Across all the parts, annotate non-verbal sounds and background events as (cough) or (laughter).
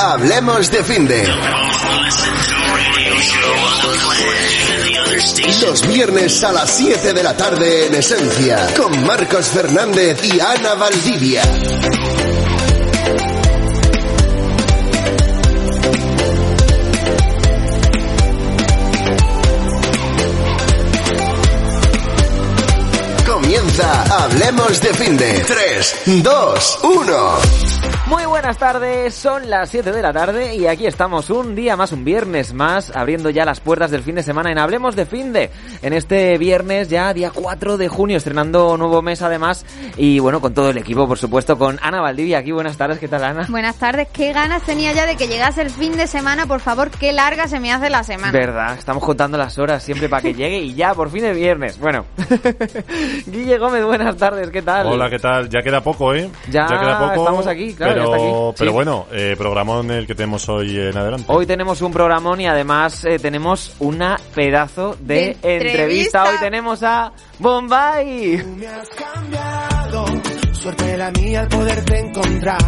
Hablemos de fin de Radio show on the planet and the other stations. los viernes a las 7 de la tarde en Esencia con Marcos Fernández y Ana Valdivia. Comienza Hablemos de fin de 3, 2, 1. Muy buenas tardes, son las 7 de la tarde y aquí estamos un día más, un viernes más, abriendo ya las puertas del fin de semana en Hablemos de Fin de. En este viernes ya día 4 de junio, estrenando nuevo mes además y bueno, con todo el equipo, por supuesto, con Ana Valdivia aquí. Buenas tardes, ¿qué tal Ana? Buenas tardes, qué ganas tenía ya de que llegase el fin de semana, por favor, qué larga se me hace la semana. Verdad, estamos contando las horas siempre para que llegue y ya, por fin es viernes. Bueno, (laughs) Guille Gómez, buenas tardes, ¿qué tal? Hola, ¿qué tal? Ya queda poco, ¿eh? Ya queda poco. estamos aquí, claro, pero, ya está aquí. Pero Sí. bueno, eh, programón el que tenemos hoy en adelante. Hoy tenemos un programón y además eh, tenemos una pedazo de, De entrevista. entrevista. Hoy tenemos a Bombay. me has cambiado, suerte la mía al poderte encontrar.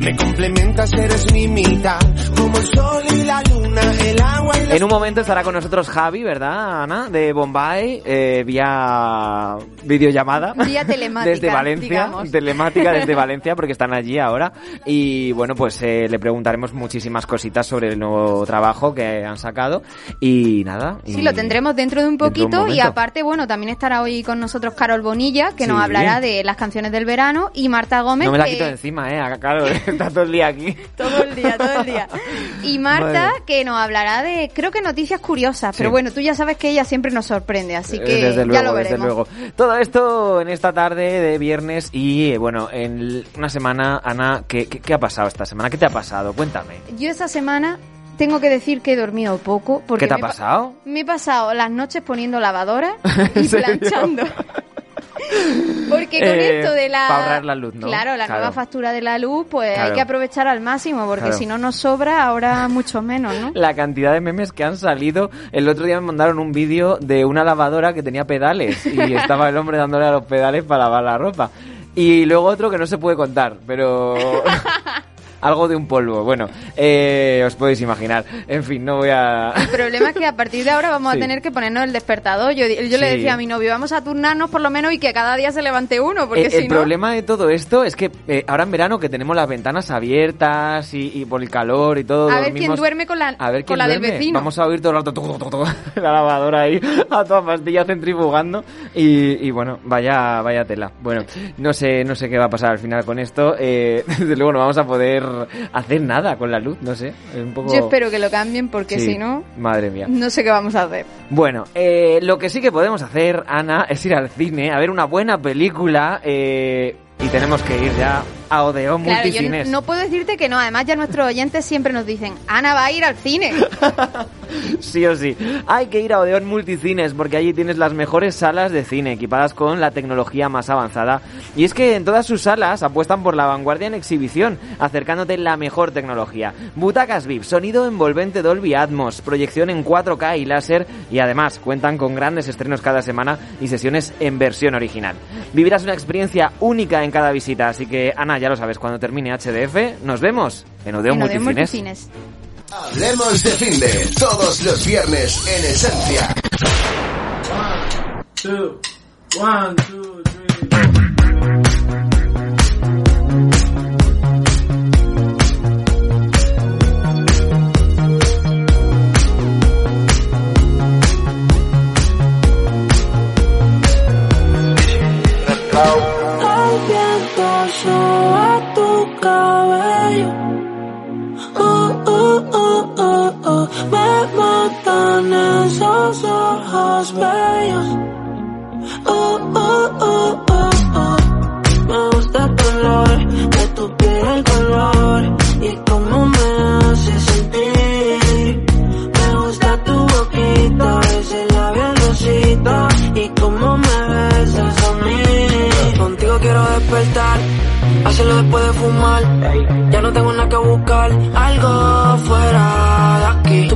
Me complementas, eres mi mitad, como el sol y la luna, el agua y la En un momento estará con nosotros Javi, ¿verdad, Ana? De Bombay, eh, vía videollamada. Vía (laughs) telemática, Desde Valencia. digamos. Telemática desde (laughs) Valencia, porque están allí ahora. Y bueno, pues eh, le preguntaremos muchísimas cositas sobre el nuevo trabajo que han sacado. Y nada. Sí, lo tendremos dentro de un dentro de un poquito y aparte, bueno, también estará hoy con nosotros Carol Bonilla, que nos hablará de las canciones del verano, y Marta Gómez, No me la que quito de encima, ¿eh? Claro, (laughs) está todo el día aquí. todo el día, todo el día. Y Marta, Madre. que nos hablará de, creo que noticias curiosas, pero bueno, tú ya sabes que ella siempre nos sorprende, así Eh, que desde ya lo desde veremos. luego. Todo esto en esta tarde de viernes y eh, bueno, en una semana, Ana, ¿qué, qué, qué ha pasado esta semana? ¿Qué te ha pasado? Cuéntame. Yo esta semana tengo que decir que he dormido poco. Porque ¿Qué te ha me pasado? Me he pasado las noches poniendo lavadora (laughs) ¿En y planchando. (laughs) Porque con Eh, esto de la... pa' ahorrar la luz, ¿no? Claro, la Claro. nueva factura de la luz, pues Claro. hay que aprovechar al máximo, porque Claro. si no nos sobra, ahora mucho menos, ¿no? La cantidad de memes que han salido. El otro día me mandaron un vídeo de una lavadora que tenía pedales y (laughs) estaba el hombre dándole a los pedales para lavar la ropa. Y luego otro que no se puede contar, pero... (laughs) Algo de un polvo. Bueno, eh, os podéis imaginar. En fin, no voy a... El problema es que a partir de ahora vamos (laughs) Sí. a tener que ponernos el despertador. Yo, yo le decía a mi novio, vamos a turnarnos por lo menos y que cada día se levante uno, porque Eh, si el no... problema de todo esto es que eh, ahora en verano que tenemos las ventanas abiertas y, y por el calor y todo. A ver quién duerme con la- a ver con la del duerme. vecino. Vamos a oír todo el rato tu, tu, tu, la lavadora ahí (laughs) a todas pastillas centrifugando y, y bueno, vaya vaya tela. Bueno, no sé no sé qué va a pasar al final con esto. Eh, (laughs) desde luego no vamos a poder hacer nada con la luz, no sé. Es un poco... Yo espero que lo cambien, porque Sí, si no, Madre mía. no sé qué vamos a hacer. Bueno, eh, lo que sí que podemos hacer, Ana, es ir al cine a ver una buena película eh, y tenemos que ir ya a Odeón Claro, yo Multicines. no puedo decirte que no. Además, ya nuestros oyentes siempre nos dicen, Ana va a ir al cine. (laughs) Sí o sí. Hay que ir a Odeón Multicines porque allí tienes las mejores salas de cine equipadas con la tecnología más avanzada. Y es que en todas sus salas apuestan por la vanguardia en exhibición, acercándote la mejor tecnología. Butacas VIP, sonido envolvente Dolby Atmos, proyección en 4K y láser y además cuentan con grandes estrenos cada semana y sesiones en versión original. Vivirás una experiencia única en cada visita, así que Ana, ya lo sabes, cuando termine HDF, nos vemos en Odeón En Odeón Multicines. Multicines. Hablemos de fin de todos los viernes en Esencia. Two, one, two, three. Ojos bellos. Oh, oh, oh, oh, oh. Me gusta el color de tu piel, el color y cómo me hace sentir. Me gusta tu boquita, ese labial rosita y cómo me besas a mí. Contigo quiero despertar hacerlo después de fumar. Ya no tengo nada que buscar, algo fuera de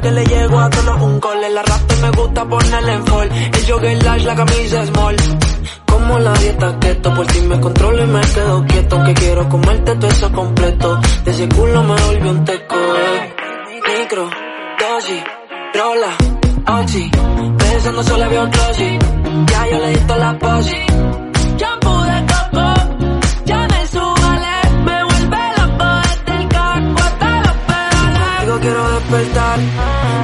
Que le llego a todos un cole. La rap me gusta ponerle en fall. El jogger large, la camisa small. Como la dieta keto, por si me controlo y me quedo quieto. Que quiero comerte todo eso completo. De ese culo me volvió un teco, eh. Micro, dosis, rola, oxi. Pensando solo había un glossy. Ya yo le di la posi. Shampoo de coco, ya me subale. Me vuelve loco desde el casco hasta los pedales. Digo quiero despertar,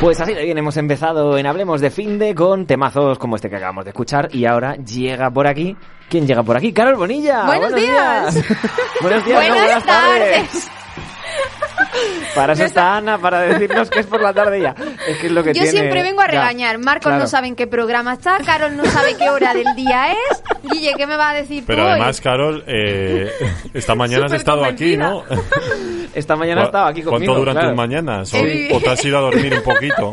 Pues así de bien, hemos empezado en Hablemos de Finde con temazos como este que acabamos de escuchar y ahora llega por aquí. ¿Quién llega por aquí? Carol Bonilla. Buenos días. (laughs) buenos días, no, Buenas buenas tardes. tardes. Para eso está Ana, para decirnos que es por la tarde ya. Es que es lo que Yo tiene- siempre vengo a Ya, regañar. Marcos claro. no sabe en qué programa está, Carol no sabe qué hora del día es. Guille, ¿qué me va a decir Pero tú hoy? además, Carol, eh, esta mañana has estado aquí, ¿no? Esta mañana estaba aquí conmigo. ¿Cuánto duran claro. tus mañanas? ¿O, o te has ido a dormir un poquito?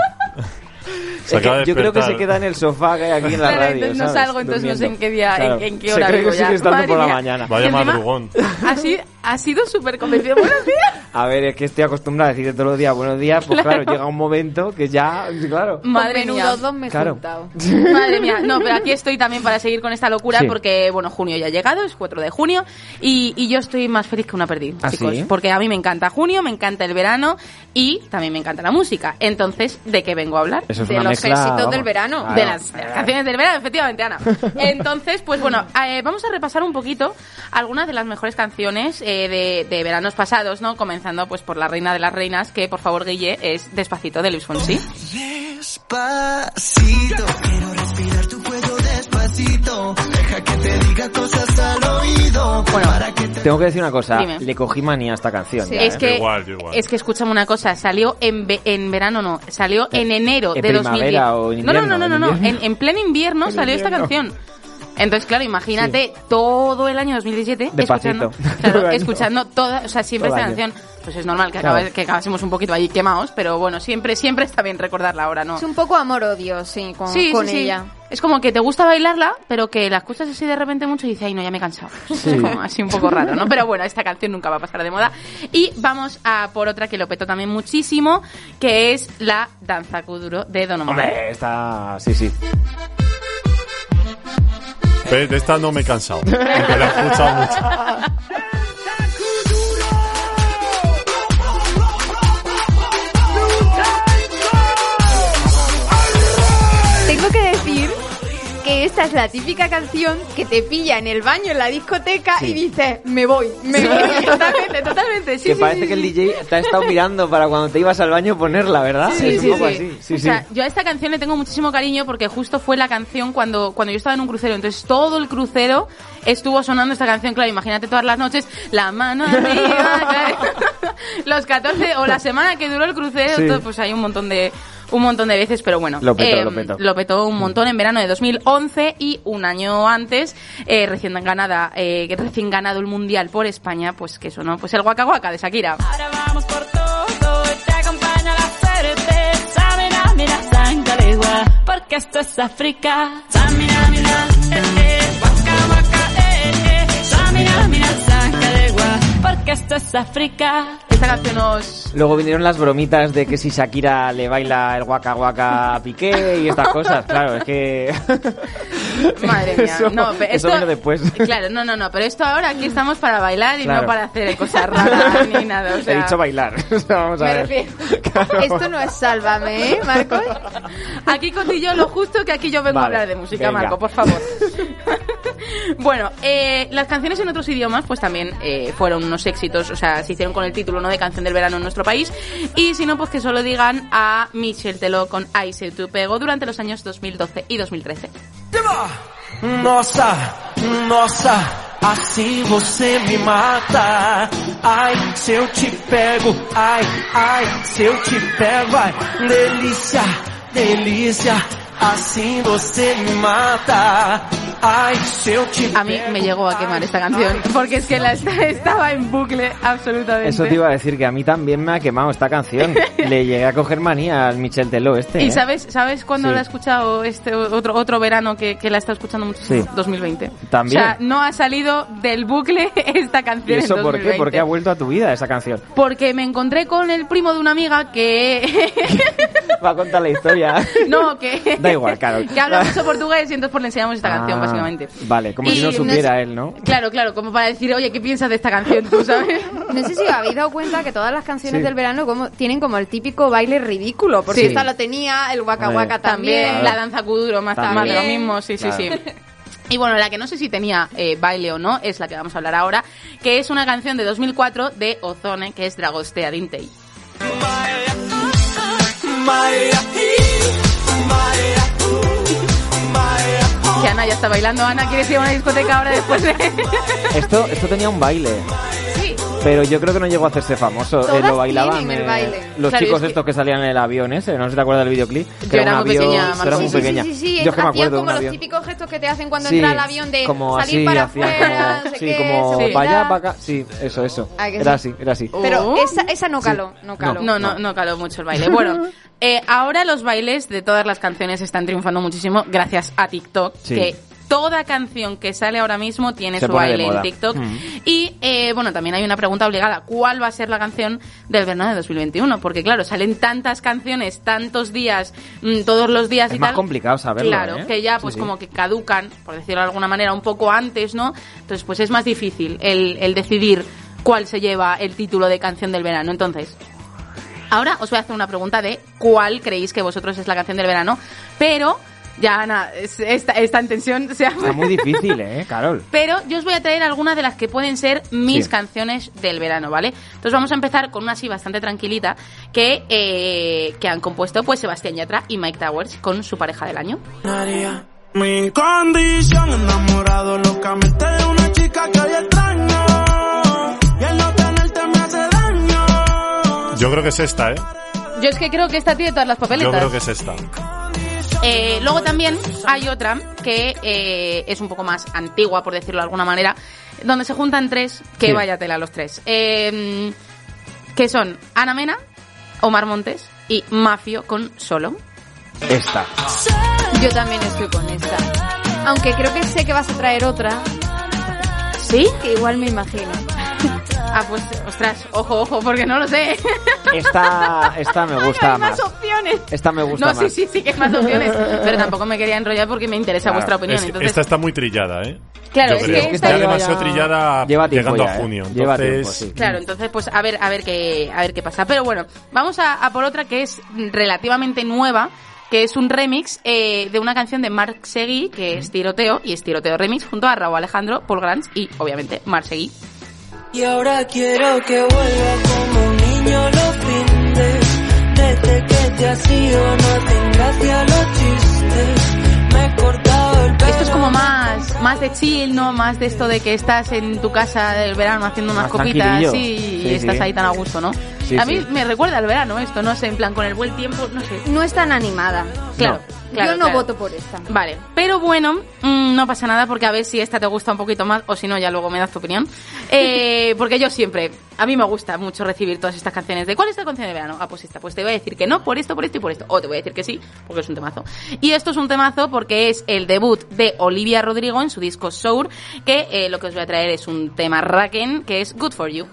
Se Es que yo creo que se queda en el sofá que hay aquí en la Claro, radio. entonces no ¿sabes? salgo, entonces no sé Durmiendo. en qué día- en- en qué Se hora cree vivo que ya. sigue estando por la mañana. Vaya madrugón. Ha sido, ha sido súper convencido. Buenos días. A ver, es que estoy acostumbrado a decirte todos los días buenos días, pues claro, Claro. llega un momento que ya, claro. Madre mía. menudo dos me he Claro. (laughs) Madre mía, no, pero aquí estoy también para seguir con esta locura Sí. porque, bueno, junio ya ha llegado, es 4 de junio y, y yo estoy más feliz que una perdiz, ¿Ah, chicos. sí? Porque a mí me encanta junio, me encanta el verano y también me encanta la música. Entonces, ¿de qué vengo a hablar? Eso es De una los mezcla, éxitos vamos. del verano. Claro. De las, de las canciones del verano, efectivamente, Ana. (laughs) Entonces, pues bueno, eh, vamos a repasar un poquito algunas de las mejores canciones eh, de, de veranos pasados, ¿no? Comenzando pues por La Reina de las Reinas, que por favor, Guille, es Despacito de Luis Fonsi. Despacito, quiero respirar tu cuello despacito. Deja que te diga cosas al oído. Bueno, para que te Tengo que decir una cosa, Dime. le cogí manía a esta canción. Sí. ya, es ¿eh? que Igual, igual. es que escúchame una cosa, salió en, ve- en verano no, salió en enero ¿En de 2010. primavera o en no, no, invierno? no, no, ¿En no, invierno? en, en pleno invierno En salió esta invierno. canción. Entonces, claro, imagínate todo el año 2017 Despacito. escuchando, claro, (laughs) escuchando toda, o sea, siempre Todo esta año. canción, pues es normal que, Claro. acabe- que acabásemos un poquito ahí quemados, pero bueno, siempre siempre está bien recordarla ahora, ¿no? Es un poco amor-odio, sí, con, Sí, con sí, sí. ella. Es como que te gusta bailarla, pero que la escuchas así de repente mucho y dices, ay, no, ya me he cansado. Es como así un poco raro, ¿no? Pero bueno, esta canción nunca va a pasar de moda. Y vamos a por otra que lo petó también muchísimo, que es la Danza Kuduro de Don Omar. Hombre, está... Sí, sí. De esta no me he cansado. Porque la he escuchado mucho. Esta es la típica canción que te pilla en el baño, en la discoteca Sí. y dices, me voy, me voy. (laughs) Totalmente, totalmente. Sí, que parece que el. DJ te ha estado mirando para cuando te ibas al baño ponerla, ¿verdad? Sí, es sí, un poco sí. así. Sí, o sea, yo a esta canción le tengo muchísimo cariño porque justo fue la canción cuando, cuando yo estaba en un crucero. Entonces todo el crucero estuvo sonando esta canción. Claro, imagínate todas las noches, la mano arriba. (laughs) (laughs) Los 14 o la semana que duró el crucero, todo, pues hay un montón de un montón de veces, pero bueno. Lo petó, eh, lo petó. Lo petó un montón en verano de 2011 y un año antes, eh, recién ganada, eh, recién ganado el mundial por España, pues que sonó, pues el Waka Waka de Shakira. Ahora vamos por todo, te acompaña la suerte. Samina, mira, sangalegua, porque esto es África. Samina, mira, eh, eh, waka, waka, eh, eh. Samina, mira, porque esto es África. Esta canción nos... Luego vinieron las bromitas de que si Shakira le baila el guaca guaca a Piqué y estas cosas. Claro, es que. (laughs) Madre mía. Eso- no, pero eso esto, vino después. Claro, no, no, no. Pero esto ahora aquí estamos para bailar y Claro. no para hacer cosas raras ni nada. O (laughs) sea, He dicho bailar. (laughs) O sea, Vamos a Me ver. refiero. Esto no es sálvame, ¿eh, Marcos? Aquí cotillo lo justo que aquí yo vengo a Vale, hablar de música, venga. Marco, por favor. Bueno, eh, las canciones en otros idiomas pues también eh, fueron unos éxitos, o sea, se hicieron con el título no de canción del verano en nuestro país y si no pues que solo digan a Michel Teló con I Say To Pego durante los años 2012 y 2013. Nossa, nossa, assim você me mata. Me mata. A mí me llegó a quemar esta canción porque es que la estaba en bucle absolutamente. Eso te iba a decir que a mí también me ha quemado esta canción. (laughs) Le llegué a coger manía al Michel Teló este. ¿Y ¿eh? sabes, sabes cuándo Sí. la he escuchado este otro otro verano que, que la he estado escuchando mucho? Sí. 2020. También. O sea, no ha salido del bucle (laughs) esta ¿Y canción eso en por qué? 2020. ¿Por qué ha vuelto a tu vida esa canción? Porque me encontré con el primo de una amiga que... (laughs) Va a contar la historia. no, que... Da igual, Carol. que habla mucho portugués y entonces pues le enseñamos esta canción, Ah, básicamente. Vale, como Y si no no supiera sé- él, ¿no? Claro, claro, como para decir, oye, ¿qué piensas de esta canción? ¿Tú sabes? (laughs) No sé si os habéis dado cuenta que todas las canciones Sí. del verano como, tienen como el típico baile ridículo, porque Sí. esta lo tenía, el waka waka También, también. la danza kuduro, más, También. más de lo mismo, sí, sí, Claro. sí. (laughs) Y bueno, la que no sé si tenía eh, baile o no, es la que vamos a hablar ahora, que es una canción de 2004 de Ozone, que es Dragostea Dintei. Que Ana ya está bailando. Ana, ¿quieres ir a una discoteca ahora después de...? Esto, esto tenía un baile. Pero yo creo que no llegó a hacerse famoso. Eh, lo bailaban el eh, baile. los Claro, chicos es que- estos que salían en el avión ese. No sé si te acuerdas del videoclip. Que Yo era un muy avión, pequeña, Marco. muy Sí, pequeña. sí, sí, sí, Yo es que me hacían acuerdo como los avión. típicos gestos que te hacen cuando Sí, entra al avión de como salir así, para afuera, como, no sé sí, qué, como para allá, para acá. Sí, eso, eso. Ah, Era sí. así, era así. Pero Oh. esa, esa no caló, no caló. No, no, no caló mucho el baile. Bueno, (laughs) eh, ahora los bailes de todas las canciones están triunfando muchísimo gracias a TikTok, Sí. que toda canción que sale ahora mismo tiene Se su baile en. TikTok. Mm. Y eh, bueno, también hay una pregunta obligada. ¿Cuál va a ser la canción del verano de 2021? Porque claro, salen tantas canciones, tantos días, mm, todos los días Es y más tal. complicado saberlo, Claro, ¿eh? que ya Sí, pues sí. como que caducan, por decirlo de alguna manera, un poco antes, ¿no? Entonces pues es más difícil el, el decidir cuál se lleva el título de canción del verano. Entonces, Ahora os voy a hacer una pregunta de cuál creéis que vosotros es la canción del verano, pero ya Ana, es- esta, esta en tensión se ha... Está muy difícil, ¿eh, Carol? Pero yo os voy a traer algunas de las que pueden ser mis Sí. canciones del verano, ¿vale? Entonces vamos a empezar con una así bastante tranquilita que, eh, que han compuesto pues Sebastián Yatra y Mike Towers con su pareja del año. Mi condición, enamorado locamente de una chica que hoy extraño. Y el no tenerte me hace daño. Yo creo que es esta, ¿eh? Yo es que creo que esta tiene todas las papeletas. Yo creo que es esta. Eh, luego también hay otra que eh, es un poco más antigua, por decirlo de alguna manera, donde se juntan tres, que Sí. vaya tela los tres. Eh, que son Ana Mena, Omar Montes y Mafio con Solo. Esta. Yo también estoy con esta. Aunque creo que sé que vas a traer otra, ¿Sí? que igual me imagino. Ah, pues, ostras, ojo, ojo, porque no lo sé. Esta, esta me (laughs) gusta hay más más. opciones. Esta me gusta No, más. sí, sí, sí que hay más opciones. Pero tampoco me quería enrollar porque me interesa Claro, vuestra opinión. Es- entonces, esta está muy trillada, ¿eh? Claro, Yo es creo. que está esta lleva demasiado ya- trillada lleva tiempo llegando ya, a ¿eh? junio. Lleva Entonces, tiempo, sí. Claro, entonces pues a ver, a ver qué, a ver qué pasa. Pero bueno, vamos a, a por otra que es relativamente nueva, que es un remix eh, de una canción de Marc Seguí, que es Tiroteo, y es Tiroteo Remix, junto a Raúl Alejandro, Paul Grants y, obviamente, Marc Seguí. Y ahora quiero que vuelva como un niño los fines. Desde que te has ido no hacen gracia los chistes. Me he cortado el pelo. Esto es como más, más de chill, ¿no? Más de esto de que estás en tu casa del verano haciendo unas Más copitas tranquilillo. sí, Sí, y estás sí. ahí tan a gusto, ¿no? Sí, a mí sí. me recuerda al verano esto, no sé, en plan con el buen tiempo, no sé. No es tan animada. Claro, claro, Yo no claro. voto por esta. Vale, pero bueno, mm, no pasa nada porque a ver si esta te gusta un poquito más o si no ya luego me das tu opinión. (laughs) Eh, porque yo siempre, a mí me gusta mucho recibir todas estas canciones de ¿cuál es la canción de verano? Ah, pues esta, pues te voy a decir que no por esto, por esto y por esto. O te voy a decir que sí, porque es un temazo. Y esto es un temazo porque es el debut de Olivia Rodrigo en su disco Sour, que eh, lo que os voy a traer es un tema raken que es Good For You.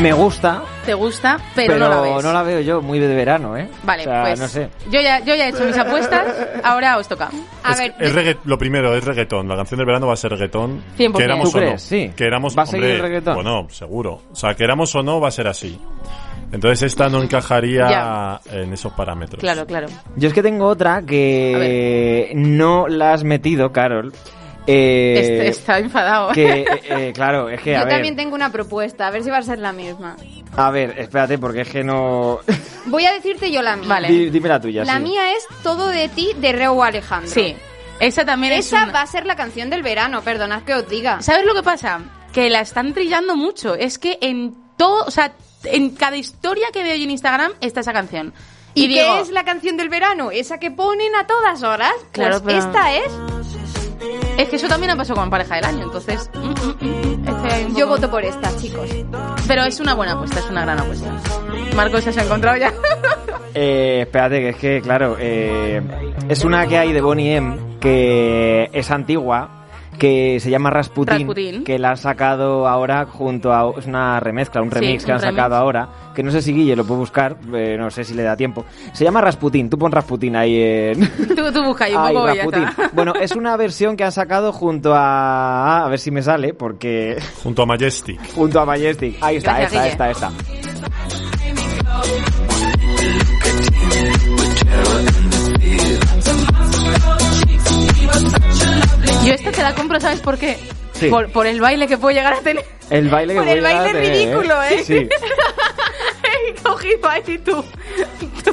Me gusta, ¿Te gusta? Pero, pero, no la ves. veo yo muy de verano, ¿eh? Vale, O sea, pues no sé. yo, ya, yo ya he hecho mis apuestas, ahora os toca. A Es- ver, es regga- lo primero, es reggaetón. La canción del verano va a ser reggaetón. 100%. Queramos ¿Tú o no. Sí. Queramos, ¿Va a seguir hombre, reggaetón? Bueno, seguro. O sea, queramos o no, va a ser así. Entonces esta no encajaría Ya. en esos parámetros. Claro, claro. Yo es que tengo otra que no la has metido, Carol. Eh, Este está enfadado. que, eh, eh, claro, es que, a yo ver, también tengo una propuesta, a ver si va a ser la misma. a ver, espérate, porque es que no... (laughs) Voy a decirte yo la mía. Vale. Di- Dime la tuya, La sí. mía es Todo de ti de Reu Alejandro. Sí, esa también es Esa una- va a ser la canción del verano, perdonad que os diga. ¿Sabes lo que pasa? Que la están trillando mucho. Es que en todo, o sea, en cada historia que veo yo en Instagram está esa canción. ¿Y, Y, digo, qué es la canción del verano? ¿Esa que ponen a todas horas? Claro, pues pero- esta es. Es que eso también ha pasado con pareja del año, entonces. mm, mm, mm, Yo voto por esta, chicos. Pero es una buena apuesta, es una gran apuesta. Marcos ya se ha encontrado ya. (laughs) Eh, espérate, que es que, claro, eh, es una que hay de Bonnie M, que es antigua, que se llama Rasputin, Rasputin. que la han sacado ahora junto a... Es una remezcla, un Sí, remix que un han sacado ahora, que no sé si Guille lo puede buscar, eh, no sé si le da tiempo. Se llama Rasputin, tú pon Rasputin ahí en... (laughs) tú, tú busca ahí un Ay, poco y ya Rasputin. está. (laughs) Bueno, es una versión que han sacado junto a... A ver si me sale, porque... Junto a Majestic. (laughs) junto a Majestic. Ahí está, Gracias, esta, Guille. esta, esta. Yo esta te la compro, ¿sabes por qué? Sí. Por, por el baile que puede llegar a tener. El baile que Por el a baile tener, ridículo, ¿eh? Sí. (laughs) Cogido ahí tu,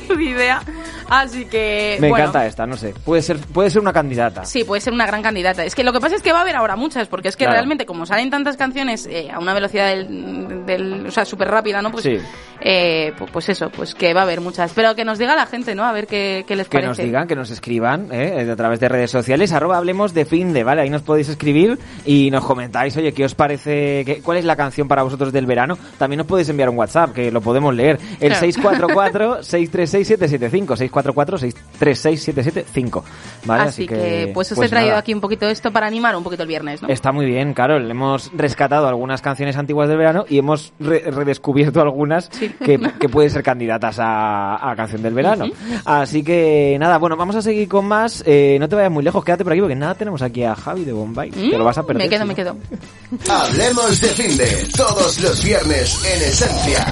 tu idea. Así que. Me bueno. encanta esta, no sé. Puede ser, puede ser una candidata. Sí, puede ser una gran candidata. Es que lo que pasa es que va a haber ahora muchas, porque es que Claro. realmente, como salen tantas canciones eh, a una velocidad del, del- o sea, súper rápida, ¿no? Pues, Sí. eh, pu- pues eso, pues que va a haber muchas. Pero que nos diga la gente, ¿no? A ver qué, qué les Que parece. nos digan, que nos escriban ¿eh? a través de redes sociales, arroba hablemos de fin de, ¿vale? Ahí nos podéis escribir y nos comentáis, oye, ¿qué os parece? ¿Cuál es la canción para vosotros del verano? También nos podéis enviar un WhatsApp, que lo podemos leer. El Claro. 644-636-775. 644-636-775. (laughs) ¿Vale? Así, que, pues os he traído nada. aquí un poquito esto para animar un poquito el viernes, ¿no? Está muy bien, Carol. Hemos rescatado algunas canciones antiguas del verano y hemos re- redescubierto algunas que, que pueden ser candidatas a, a canción del verano. Así que nada, bueno, vamos a seguir con más. Eh, no te vayas muy lejos, quédate por aquí porque nada tenemos aquí a Javi de Bombay. Te lo vas a perder. Mm, Me quedo, me quedo. Hablemos de fin de todos los viernes en Esencia.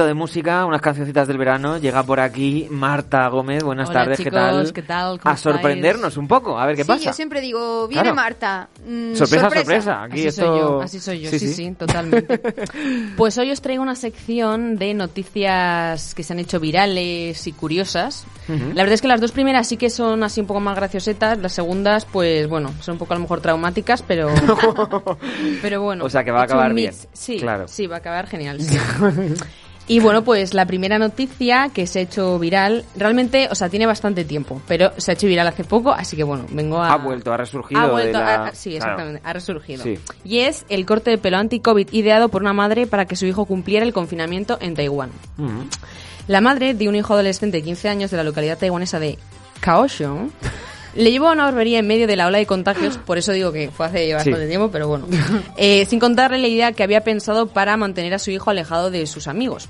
Poquito de música, unas cancioncitas del verano, llega por aquí Marta Gómez. Buenas Hola, tardes, chicos, ¿qué tal? ¿qué tal? ¿Cómo A sorprendernos un poco, a ver qué sí, pasa. yo siempre digo, viene Claro. Marta. mm, Sorpresa, sorpresa. Aquí Así esto... soy yo, así soy yo, sí, sí, totalmente. (laughs) Pues hoy os traigo una sección de noticias que se han hecho virales y curiosas. Ujú. La verdad es que las dos primeras sí que son así un poco más graciosetas, las segundas pues bueno, son un poco a lo mejor traumáticas, pero (laughs) pero bueno. O sea, que va a acabar bien. Sí, Claro. sí, va a acabar genial. (laughs) Y bueno, pues la primera noticia que se ha hecho viral, realmente, o sea, tiene bastante tiempo, pero se ha hecho viral hace poco, así que bueno, vengo a... Ha vuelto, ha resurgido Ha de vuelto, la- a- a- sí, Claro. exactamente, ha resurgido. Sí. Y es el corte de pelo anti-COVID ideado por una madre para que su hijo cumpliera el confinamiento en Taiwán. Ujú. La madre de un hijo adolescente de 15 años de la localidad taiwanesa de Kaohsiung (laughs) le llevó a una barbería en medio de la ola de contagios, por eso digo que fue hace bastante Sí. tiempo, pero bueno, (laughs) Eh, sin contarle la idea que había pensado para mantener a su hijo alejado de sus amigos.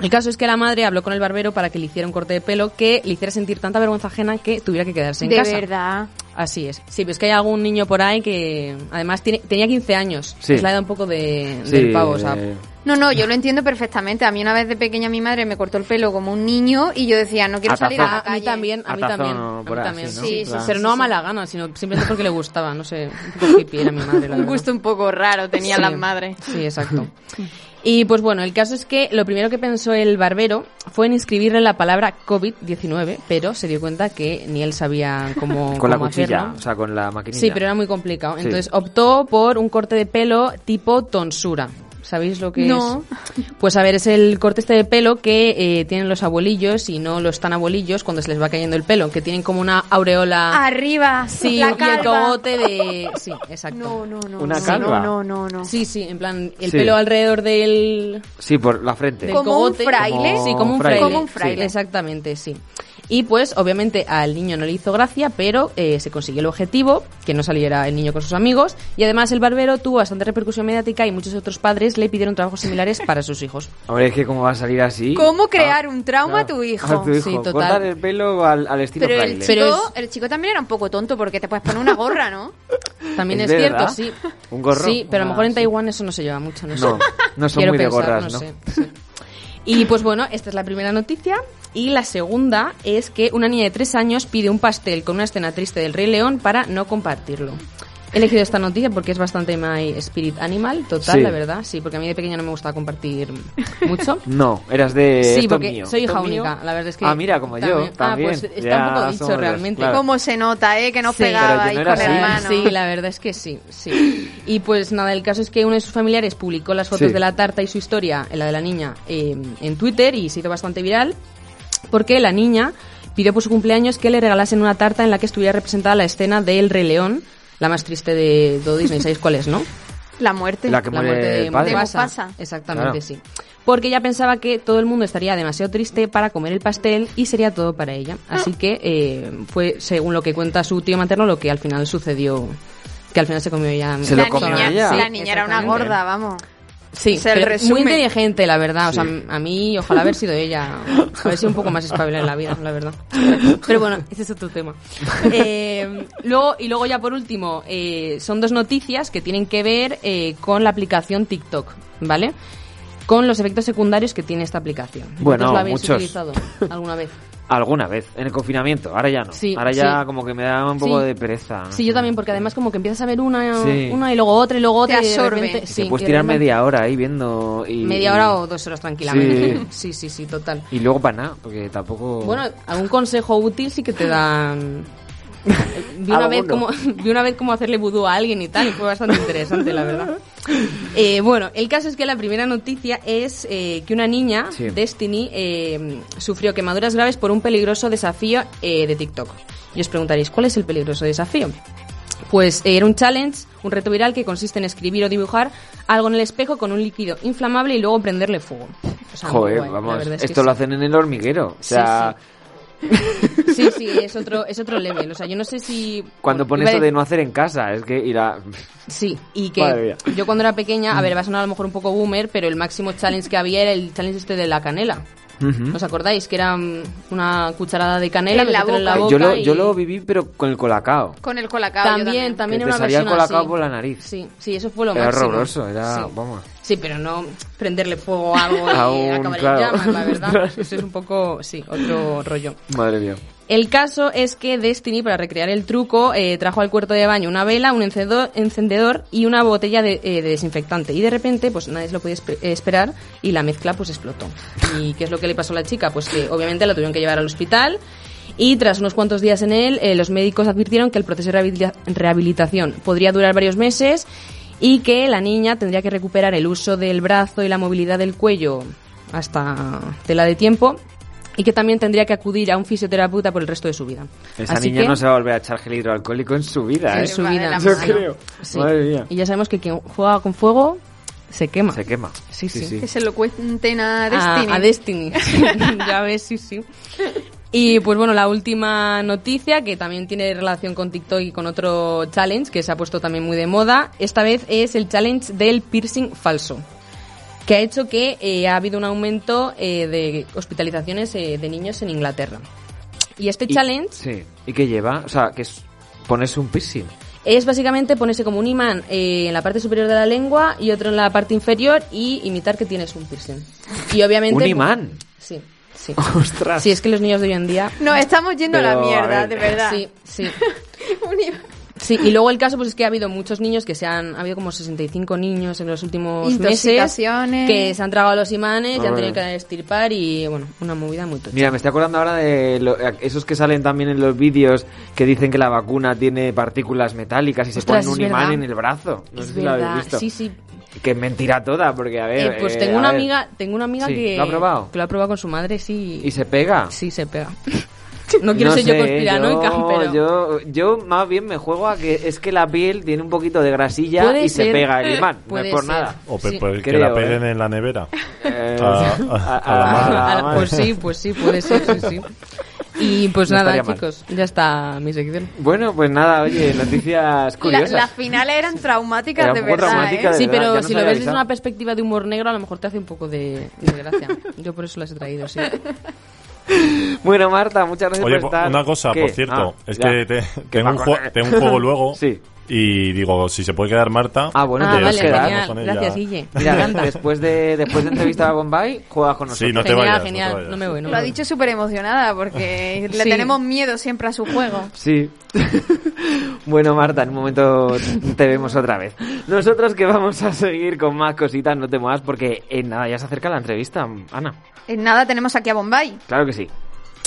El caso es que la madre habló con el barbero para que le hiciera un corte de pelo que le hiciera sentir tanta vergüenza ajena que tuviera que quedarse en de casa. verdad. Así es. Sí, pues que hay algún niño por ahí que además tiene, tenía 15 años. Sí. Es la edad un poco de, Sí, del pavo, o sea, eh, No, no, yo lo entiendo perfectamente. A mí una vez de pequeña mi madre me cortó el pelo como un niño y yo decía, no quiero Atazón. salir a la a mí calle. también, a mí Atazón también. a mí también, sí, ¿no? sí, Sí, sí, sí, pero sí, no a sí. mala gana, sino simplemente porque le gustaba, no sé, un poco hippie era mi madre, la Un gusto un poco raro tenían Sí. las madres. Sí, exacto. (laughs) Y pues bueno, el caso es que lo primero que pensó el barbero fue en inscribirle la palabra COVID-19, pero se dio cuenta que ni él sabía cómo, Con la cuchilla, hacerlo. o sea, con la maquinilla. Sí, pero era muy complicado. Sí. Entonces optó por un corte de pelo tipo tonsura. ¿Sabéis lo que No. es? Pues a ver, es el corte este de pelo que eh, tienen los abuelillos y no los tan abuelillos cuando se les va cayendo el pelo, que tienen como una aureola. Arriba, Sí, la y el cogote de... Sí, exacto. No, no, no. Una no, calva. No, no, no. Sí, sí, en plan, el Sí. pelo alrededor del, Sí, por la frente. del ¿Como un fraile? Sí, como un fraile. fraile. Como un fraile. Exactamente, sí. Y pues, obviamente, al niño no le hizo gracia, pero eh, se consiguió el objetivo, que no saliera el niño con sus amigos. Y además el barbero tuvo bastante repercusión mediática y muchos otros padres le pidieron trabajos similares para sus hijos. (laughs) Hombre, es que cómo va a salir así. ¿Cómo crear Ah, un trauma a claro. tu hijo? A tu hijo. Sí, total. Cortar el pelo al, al estilo Pero el Pero es- el chico también era un poco tonto porque te puedes poner una gorra, ¿no? (laughs) También ¿Es es, cierto, sí. (laughs) ¿Un gorro? Sí, pero a lo Ah, mejor en sí. Taiwán eso no se lleva mucho, no sé. No, no son Quiero muy de pensar, gorras, no ¿no? sé, sí. Y pues bueno, esta es la primera noticia. Y la segunda es que una niña de tres años pide un pastel con una escena triste del Rey León para no compartirlo. He elegido esta noticia porque es bastante my spirit animal, total, Sí. la verdad. Sí, porque a mí de pequeña no me gustaba compartir mucho. (laughs) No, eras de. Sí, esto es porque mío, soy hija mío. única, la verdad es que... Ah, mira, como yo. También. Ah, pues está Ya un poco dicho somos realmente. claro. ¿Cómo se nota, eh? Que no Sí. pegaba Pero yo ahí no con era así. hermano. Sí, la verdad es que sí, sí. Y pues nada, el caso es que uno de sus familiares publicó las fotos Sí. de la tarta y su historia, la de la niña, eh, en Twitter y se hizo bastante viral porque la niña pidió por su cumpleaños que le regalasen una tarta en la que estuviera representada la escena de El Rey León, la más triste de todo Disney, ¿sabéis cuál es, no? (laughs) La muerte. La que la muerte de. Mufasa. De Mufasa. Exactamente, Claro. sí. Porque ella pensaba que todo el mundo estaría demasiado triste para comer el pastel y sería todo para ella. Así que eh, fue, según lo que cuenta su tío materno, lo que al final sucedió. Que al final se comió ella. Se la lo comió niña, ella. la niña era una gorda, vamos. Sí, el muy inteligente, la verdad. O sea, Sí. a mí, ojalá haber sido ella. (laughs) Haber sido un poco más espabilada en la vida, la verdad. Pero bueno, ese es otro tema. (laughs) Eh, luego, y luego ya por último, eh, son dos noticias que tienen que ver eh, con la aplicación TikTok, ¿vale? Con los efectos secundarios que tiene esta aplicación. ¿Vosotros Bueno, la habéis muchos. utilizado alguna vez? Alguna vez, en el confinamiento, ahora ya no. Sí, ahora ya sí. como que me da un poco Sí. de pereza. Sí, yo también, porque además como que empiezas a ver una, Sí. una y luego otra y luego otra Te y de absorbe. repente... Y sí, te puedes tirar media hora ahí viendo y... Media hora o dos horas tranquilamente. (laughs) Sí, sí, sí, total. Y luego para nada, porque tampoco... Bueno, algún consejo útil sí que te dan. Vi una, vez cómo, (laughs) vi una vez cómo hacerle vudú a alguien y tal, y fue bastante interesante, la verdad. Eh, bueno, el caso es que la primera noticia es eh, que una niña, Sí. Destiny, eh, sufrió quemaduras graves por un peligroso desafío de TikTok. Y os preguntaréis, ¿cuál es el peligroso desafío? Pues era un challenge, un reto viral que consiste en escribir o dibujar algo en el espejo con un líquido inflamable y luego prenderle fuego. O sea, muy Joder, guay, vamos, es que esto lo hacen en el hormiguero. O sea, Sí, (laughs) sí, es otro, es otro level. O sea, yo no sé si. cuando pone eso de no hacer en casa, es que ir a... Sí, y (laughs) que yo cuando era pequeña, a ver, va a sonar a lo mejor un poco boomer, pero el máximo challenge que había era el challenge este de la canela. Ujú. ¿Os acordáis? Que era una cucharada de canela, En la metérselo en la boca. boca yo, lo, y- yo lo viví, pero con el colacao. Con el colacao. yo También, también Que era te una salía el colacao así. por la nariz. Sí, sí, eso fue lo Era máximo. horroroso, era, Sí. vamos. Sí, pero no prenderle fuego a algo (laughs) y acabar claro. en llamas, la verdad. (laughs) Eso es un poco, sí, otro rollo. Madre mía. El caso es que Destiny, para recrear el truco, eh, trajo al cuarto de baño una vela, un encendedor, y una botella de, eh, de desinfectante. Y de repente, pues nadie se lo podía eh, esperar y la mezcla pues explotó. ¿Y qué es lo que le pasó a la chica? Pues que obviamente la tuvieron que llevar al hospital. Y tras unos cuantos días en él, los médicos advirtieron que el proceso de rehabilita- rehabilitación podría durar varios meses y que la niña tendría que recuperar el uso del brazo y la movilidad del cuello hasta tela de tiempo y que también tendría que acudir a un fisioterapeuta por el resto de su vida. Esa Así niña que, no se va a volver a echar gel hidroalcohólico en su vida, en ¿eh? su Vale, vida. la Yo mano. creo. Sí. Madre mía. Y ya sabemos que quien juega con fuego se quema. Se quema. Sí, sí. Que se lo cuenten a A- Destiny. A, Destiny. (laughs) (laughs) ya ves, sí, sí. Y pues bueno, la última noticia, que también tiene relación con TikTok y con otro challenge que se ha puesto también muy de moda, esta vez es el challenge del piercing falso, que ha hecho que eh, ha habido un aumento eh, de hospitalizaciones eh, de niños en Inglaterra. Y este Y- challenge Sí. ¿Y qué lleva? O sea, que es ponerse un piercing. es básicamente ponerse como un imán eh, en la parte superior de la lengua y otro en la parte inferior y imitar que tienes un piercing. Y obviamente... ¿Un imán? Sí, sí. Ostras. Sí, es que los niños de hoy en día... Nos estamos yendo a la a mierda, ver. de verdad. Sí, sí. (laughs) Un imán. Sí, y luego el caso pues es que ha habido muchos niños que se han... Ha habido como 65 niños en los últimos meses que se han tragado los imanes y han tenido que estirpar y, bueno, una movida muy tocha. Mira, me estoy acordando ahora de lo- esos que salen también en los vídeos que dicen que la vacuna tiene partículas metálicas y se Ostras, ponen un imán verdad. en el brazo. No es sé si lo habéis verdad, visto. sí, sí. Que es mentira toda, porque a ver. Eh, pues eh, tengo una amiga, tengo una amiga Sí, que ¿lo ha probado? que lo ha probado con su madre, sí. ¿Y se pega? Sí, se pega. (laughs) (laughs) No quiero ser yo sé, conspiranoica, yo, pero Yo, yo más bien me juego a que es que la piel tiene un poquito de grasilla y se pega el imán. No es por ser. nada. O pe- Sí. pues que Creo, la peguen ¿eh? en la nevera. Eh, A- (laughs) a- a la madre. a la madre. pues sí, pues sí, puede ser, sí, sí. Y pues No nada, mal. chicos, ya está mi sección. Bueno, pues nada, oye, noticias La- curiosas. las finales eran traumáticas Era de verdad. traumática, ¿eh? de Sí, verdad, pero si lo ves desde una perspectiva de humor negro, a lo mejor te hace un poco de, de gracia. Yo por eso las he traído, sí. (laughs) (laughs) Bueno, Marta, muchas gracias Oye, por estar. una cosa, ¿Qué? por cierto, Ah, es ya. que te- (laughs) tengo, un tengo un juego luego (laughs) Sí. Y digo, si se puede quedar Marta, Ah, bueno, Ah, te vale, quedar genial. con ella. Gracias, Guille. Mira, después de, después de entrevistar a Bombay, juegas con nosotros. Sí, no te genial, vayas, no te genial. vayas. No me voy, no Lo me ha voy. dicho súper emocionada porque (laughs) le Sí. tenemos miedo siempre a su juego. Sí. (laughs) bueno, Marta, en un momento te vemos otra vez. Nosotros que vamos a seguir con más cositas, no te muevas porque en nada ya se acerca la entrevista, Ana. En nada tenemos aquí a Bombay. Claro que sí.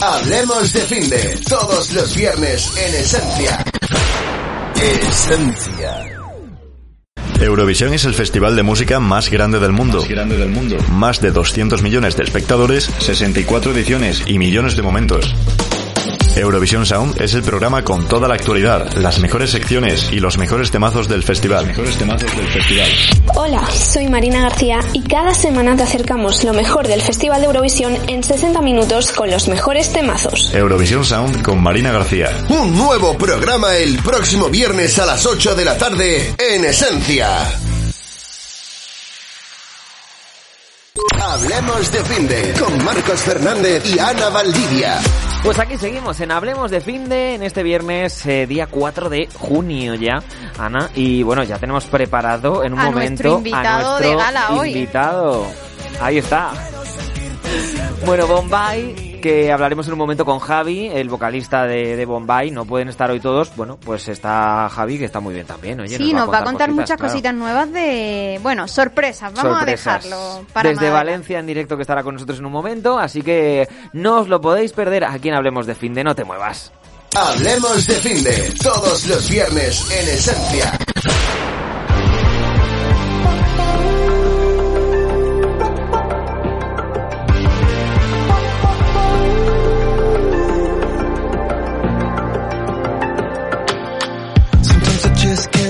Hablemos de fin de todos los viernes en Esencia. Esencia. Eurovisión es el festival de música más grande del mundo. Más de 200 millones de espectadores, 64 ediciones y millones de momentos. Eurovisión Sound es el programa con toda la actualidad, las mejores secciones y los mejores temazos del festival. Hola, soy Marina García y cada semana te acercamos lo mejor del Festival de Eurovisión en 60 minutos con los mejores temazos. Eurovisión Sound con Marina García. Un nuevo programa el próximo viernes a las 8 de la tarde en Esencia. Hablemos de fin de con Marcos Fernández y Ana Valdivia. Pues aquí seguimos en Hablemos de Finde en este viernes, eh, día 4 de junio ya, Ana. Y bueno, ya tenemos preparado en un A momento nuestro invitado a de nuestro gala hoy. invitado. Ahí está. Bueno, Bombay, que hablaremos en un momento con Javi, el vocalista de, de Bombay. No pueden estar hoy todos. Bueno, pues está Javi, que está muy bien también. Oye, sí, nos va a contar cositas, muchas claro. cositas nuevas de, bueno, sorpresas. Vamos Sorpresas. a dejarlo para Desde Valencia en directo que estará con nosotros en un momento, así que no os lo podéis perder aquí en Hablemos de Finde, no te muevas. Hablemos de fin de todos los viernes en Esencia.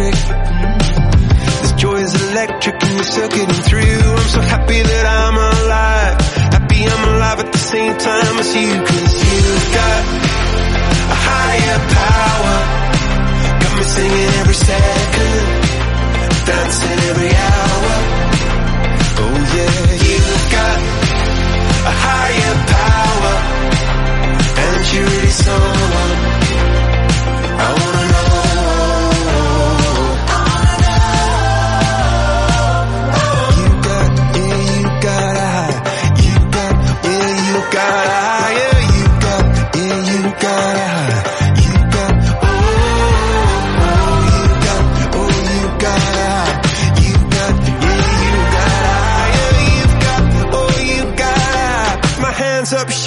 Electric. This joy is electric, and you're circuiting through. I'm so happy that I'm alive. Happy I'm alive at the same time as you, cause you've got a higher power. Got me singing every second, dancing every hour. Oh yeah, you've got a higher power, and you really someone I wanna know.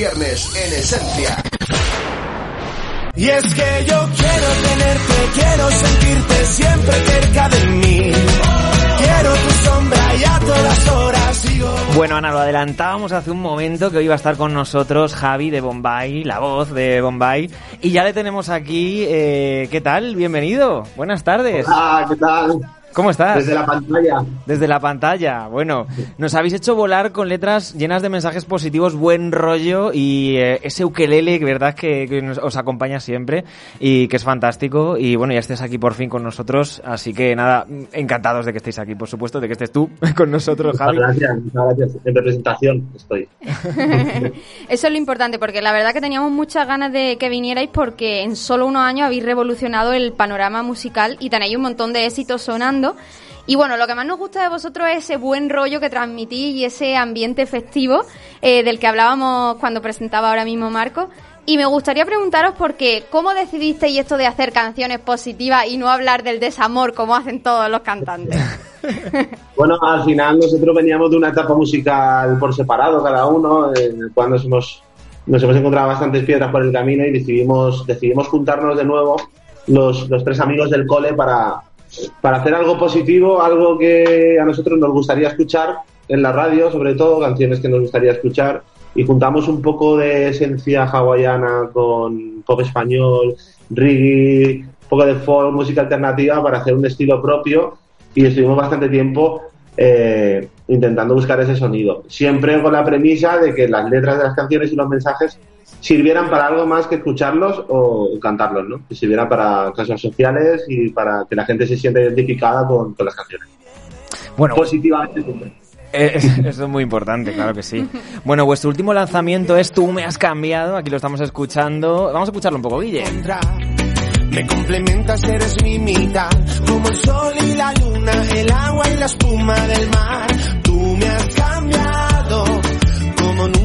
viernes en Esencia. Y es que yo quiero tenerte, quiero sentirte siempre cerca de mí. Quiero tu sombra y a todas horas sigo. Bueno, Ana, lo adelantábamos hace un momento que hoy va a estar con nosotros Javi de Bombay, la voz de Bombay. Y ya le tenemos aquí. eh, ¿Qué tal? Bienvenido. Buenas tardes. Hola, ¿qué tal? ¿Cómo estás? Desde la pantalla. Desde la pantalla. Bueno, nos habéis hecho volar con letras llenas de mensajes positivos, buen rollo y eh, ese ukelele, que verdad que, que nos- os acompaña siempre y que es fantástico. Y bueno, ya estés aquí por fin con nosotros. Así que nada, encantados de que estéis aquí, por supuesto, de que estés tú (laughs) con nosotros, Muchas Javi. gracias, muchas gracias. En representación estoy. (laughs) Eso es lo importante, porque la verdad que teníamos muchas ganas de que vinierais porque en solo unos años habéis revolucionado el panorama musical y tenéis un montón de éxitos sonando. Y bueno, lo que más nos gusta de vosotros es ese buen rollo que transmitís y ese ambiente festivo eh, del que hablábamos cuando presentaba ahora mismo Marco. Y me gustaría preguntaros porque ¿cómo decidisteis esto de hacer canciones positivas y no hablar del desamor como hacen todos los cantantes? (laughs) Bueno, al final nosotros veníamos de una etapa musical por separado cada uno, cual nos hemos, nos hemos encontrado bastantes piedras por el camino y decidimos, decidimos juntarnos de nuevo los, los tres amigos del cole para, para hacer algo positivo, algo que a nosotros nos gustaría escuchar en la radio, sobre todo, canciones que nos gustaría escuchar, y juntamos un poco de esencia hawaiana con pop español, reggae, un poco de folk, música alternativa para hacer un estilo propio y estuvimos bastante tiempo eh, intentando buscar ese sonido. Siempre con la premisa de que las letras de las canciones y los mensajes sirvieran para algo más que escucharlos o cantarlos, ¿no? Que sirvieran para casos sociales y para que la gente se sienta identificada con, con las canciones. Bueno, positivamente siempre. Eh, Eso (laughs) es muy importante, claro que sí. Bueno, vuestro último lanzamiento es Tú me has cambiado, aquí lo estamos escuchando. Vamos a escucharlo un poco, Guille. Me complementas, eres mi mitad, como el sol y la luna, el agua y la espuma del mar.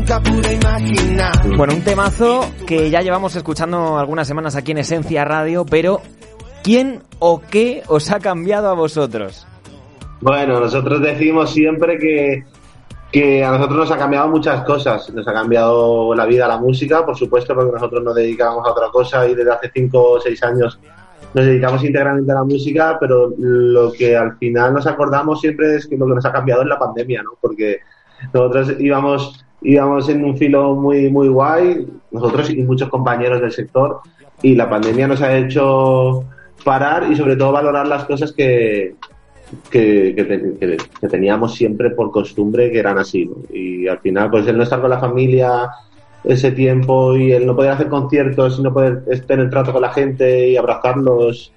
Nunca pude imaginar. Bueno, un temazo que ya llevamos escuchando algunas semanas aquí en Esencia Radio, pero ¿quién o qué os ha cambiado a vosotros? Bueno, nosotros decimos siempre que, que a nosotros nos ha cambiado muchas cosas. Nos ha cambiado la vida la música, por supuesto, porque nosotros nos dedicábamos a otra cosa y desde hace cinco o seis años nos dedicamos íntegramente a la música, pero lo que al final nos acordamos siempre es que lo que nos ha cambiado es la pandemia, ¿no? Porque nosotros íbamos, íbamos en un filo muy, muy guay, nosotros y muchos compañeros del sector, y la pandemia nos ha hecho parar y sobre todo valorar las cosas que, que, que que teníamos siempre por costumbre que eran así. ¿no? Y al final, pues el no estar con la familia ese tiempo y el no poder hacer conciertos y no poder tener trato con la gente y abrazarlos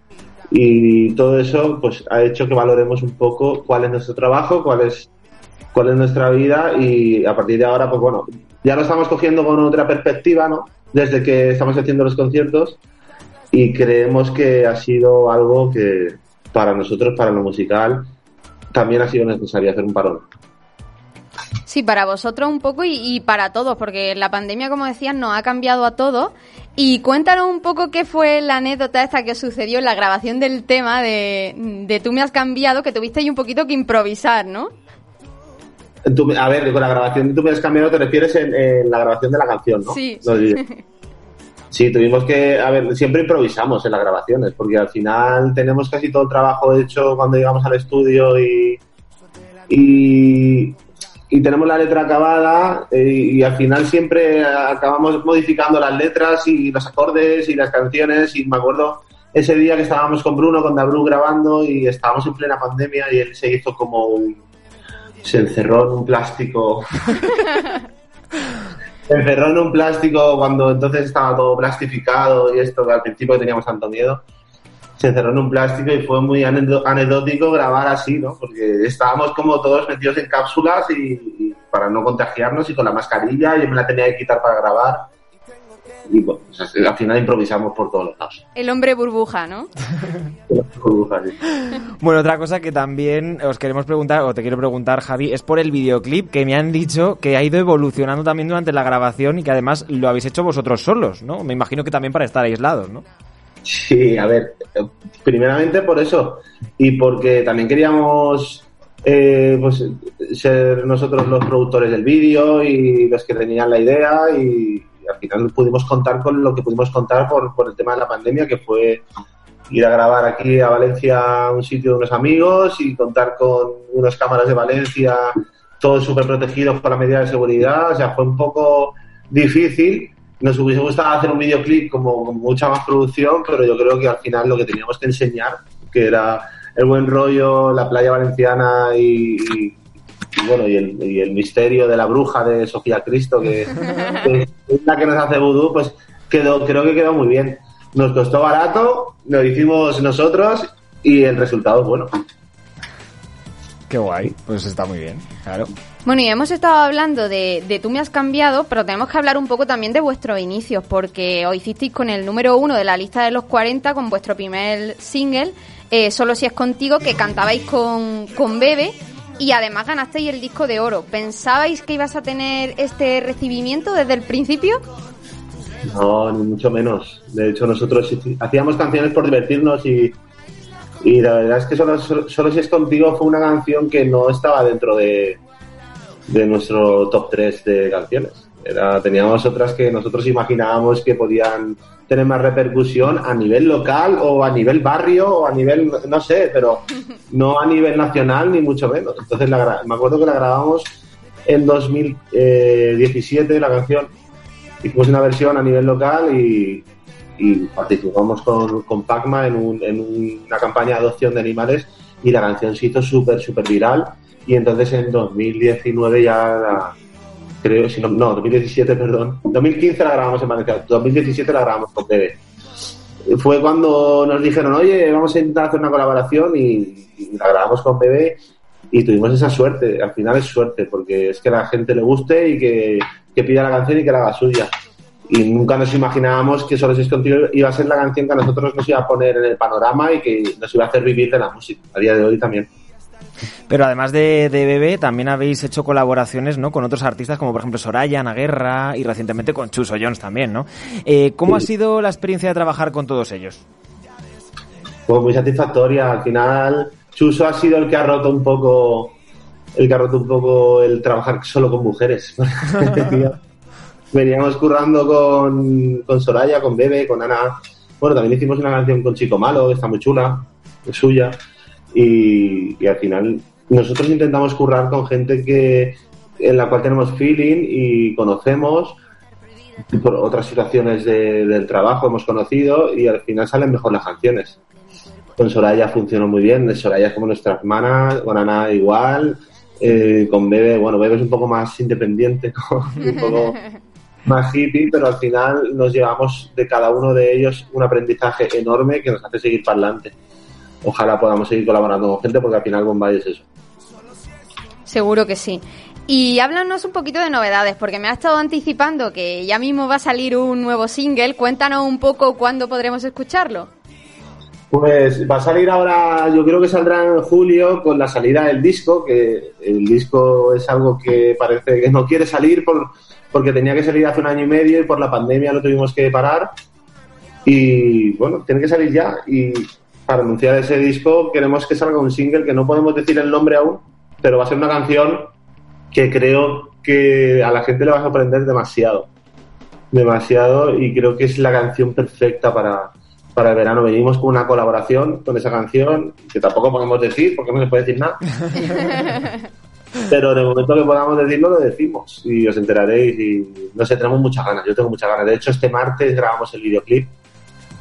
y todo eso, pues ha hecho que valoremos un poco cuál es nuestro trabajo, cuál es cuál es nuestra vida y a partir de ahora, pues bueno, ya lo estamos cogiendo con otra perspectiva, ¿no? Desde que estamos haciendo los conciertos y creemos que ha sido algo que para nosotros, para lo musical, también ha sido necesario hacer un parón. Sí, para vosotros un poco y, para todos, porque la pandemia, como decías, nos ha cambiado a todos. Y cuéntanos un poco qué fue la anécdota esta que sucedió en la grabación del tema de, de Tú me has cambiado, que tuviste ahí un poquito que improvisar, ¿no? Tú- a ver, con la grabación de Tú me has cambiado te refieres en, en la grabación de la canción, ¿no? Sí. No olvides. (laughs) Sí, tuvimos que, a ver, siempre improvisamos en las grabaciones, porque al final tenemos casi todo el trabajo hecho cuando llegamos al estudio y, y, y tenemos la letra acabada eh, y, al final siempre acabamos modificando las letras y los acordes y las canciones y me acuerdo ese día que estábamos con Bruno, con Dabru grabando y estábamos en plena pandemia y él se hizo como un, se encerró en un plástico se encerró en un plástico cuando entonces estaba todo plastificado y esto que al principio teníamos tanto miedo. Se encerró en un plástico y fue muy anecdótico grabar así, ¿no? Porque estábamos como todos metidos en cápsulas y, y para no contagiarnos y con la mascarilla yo me la tenía que quitar para grabar. Y bueno, pues, al final improvisamos por todos los lados. El hombre burbuja, ¿no? (laughs) Burbujas, sí. Bueno, otra cosa que también os queremos preguntar, o te quiero preguntar, Javi, es por el videoclip que me han dicho que ha ido evolucionando también durante la grabación y que además lo habéis hecho vosotros solos, ¿no? Me imagino que también para estar aislados, ¿no? Sí, a ver, eh, primeramente por eso y porque también queríamos eh, pues ser nosotros los productores del vídeo y los que tenían la idea y, al final pudimos contar con lo que pudimos contar por, por el tema de la pandemia que fue ir a grabar aquí a Valencia un sitio de unos amigos y contar con unas cámaras de Valencia todos súper protegidos por la medida de seguridad. O sea fue un poco difícil. Nos hubiese gustado hacer un videoclip como con mucha más producción, pero yo creo que al final lo que teníamos que enseñar, que era el buen rollo, la playa valenciana y- y bueno, y el, y el misterio de la bruja de Sofía Cristo, que, (laughs) que es la que nos hace vudú, pues quedó, creo que quedó muy bien. Nos costó barato, lo hicimos nosotros y el resultado es bueno. Qué guay, pues está muy bien, claro. Bueno, y hemos estado hablando de, de Tú me has cambiado, pero tenemos que hablar un poco también de vuestros inicios, porque os hicisteis con el número uno de la lista de los 40 con vuestro primer single, eh, Solo si es contigo, que cantabais con, con Bebe, y además ganasteis el disco de oro. ¿Pensabais que ibas a tener este recibimiento desde el principio? No, ni mucho menos. De hecho, nosotros hacíamos canciones por divertirnos y, y la verdad es que solo, solo, si es contigo fue una canción que no estaba dentro de, de nuestro top 3 de canciones. Era, teníamos otras que nosotros imaginábamos que podían tener más repercusión a nivel local o a nivel barrio o a nivel, no sé, pero no a nivel nacional ni mucho menos. Entonces la me acuerdo que la grabamos en 2017 la canción. Hicimos una versión a nivel local y, y participamos con, con Pacma en, un- en una campaña de adopción de animales y la canción se hizo súper, súper viral y entonces en 2019 ya la- creo, si no, no, 2017, perdón, 2015 la grabamos en Valencia, 2017 la grabamos con Bebe. Fue cuando nos dijeron, oye, vamos a intentar hacer una colaboración y, la grabamos con Bebe y tuvimos esa suerte, al final es suerte, porque es que la gente le guste y que, que pida la canción y que la haga suya. Y nunca nos imaginábamos que Solo es contigo iba a ser la canción que a nosotros nos iba a poner en el panorama y que nos iba a hacer vivir de la música. A día de hoy también. Pero además de, de Bebe, también habéis hecho colaboraciones ¿no? con otros artistas como por ejemplo Soraya, Ana Guerra y recientemente con Chuso Jones también, ¿no? Eh, ¿Cómo ha sido la experiencia de trabajar con todos ellos? Pues muy satisfactoria. Al final, Chuso ha sido el que ha roto un poco el que ha roto un poco el trabajar solo con mujeres. (laughs) Veníamos currando con, con Soraya, con Bebe, con Ana Bueno, también hicimos una canción con Chico Malo, que está muy chula, es suya. Y, al final nosotros intentamos currar con gente que en la cual tenemos feeling y conocemos por otras situaciones de- del trabajo hemos conocido y al final salen mejor las canciones. Con Soraya funcionó muy bien, Soraya es como nuestra hermana, con Ana igual, eh, con Bebe, bueno, Bebe es un poco más independiente, (laughs) un poco más hippie, pero al final nos llevamos de cada uno de ellos un aprendizaje enorme que nos hace seguir para adelante. Ojalá podamos seguir colaborando con gente porque al final Bombay es eso. Seguro que sí. Y háblanos un poquito de novedades, porque me ha estado anticipando que ya mismo va a salir un nuevo single. Cuéntanos un poco cuándo podremos escucharlo. Pues va a salir ahora, yo creo que saldrá en julio con la salida del disco, que el disco es algo que parece que no quiere salir por, porque tenía que salir hace un año y medio y por la pandemia lo tuvimos que parar. Y bueno, tiene que salir ya. Y para anunciar ese disco queremos que salga un single que no podemos decir el nombre aún, pero va a ser una canción que creo que a la gente le va a sorprender demasiado. Demasiado y creo que es la canción perfecta para, para el verano. Venimos con una colaboración con esa canción que tampoco podemos decir porque no se puede decir nada. (laughs) Pero en el momento que podamos decirlo, lo decimos y os enteraréis. Y no sé, tenemos muchas ganas. Yo tengo muchas ganas. De hecho, este martes grabamos el videoclip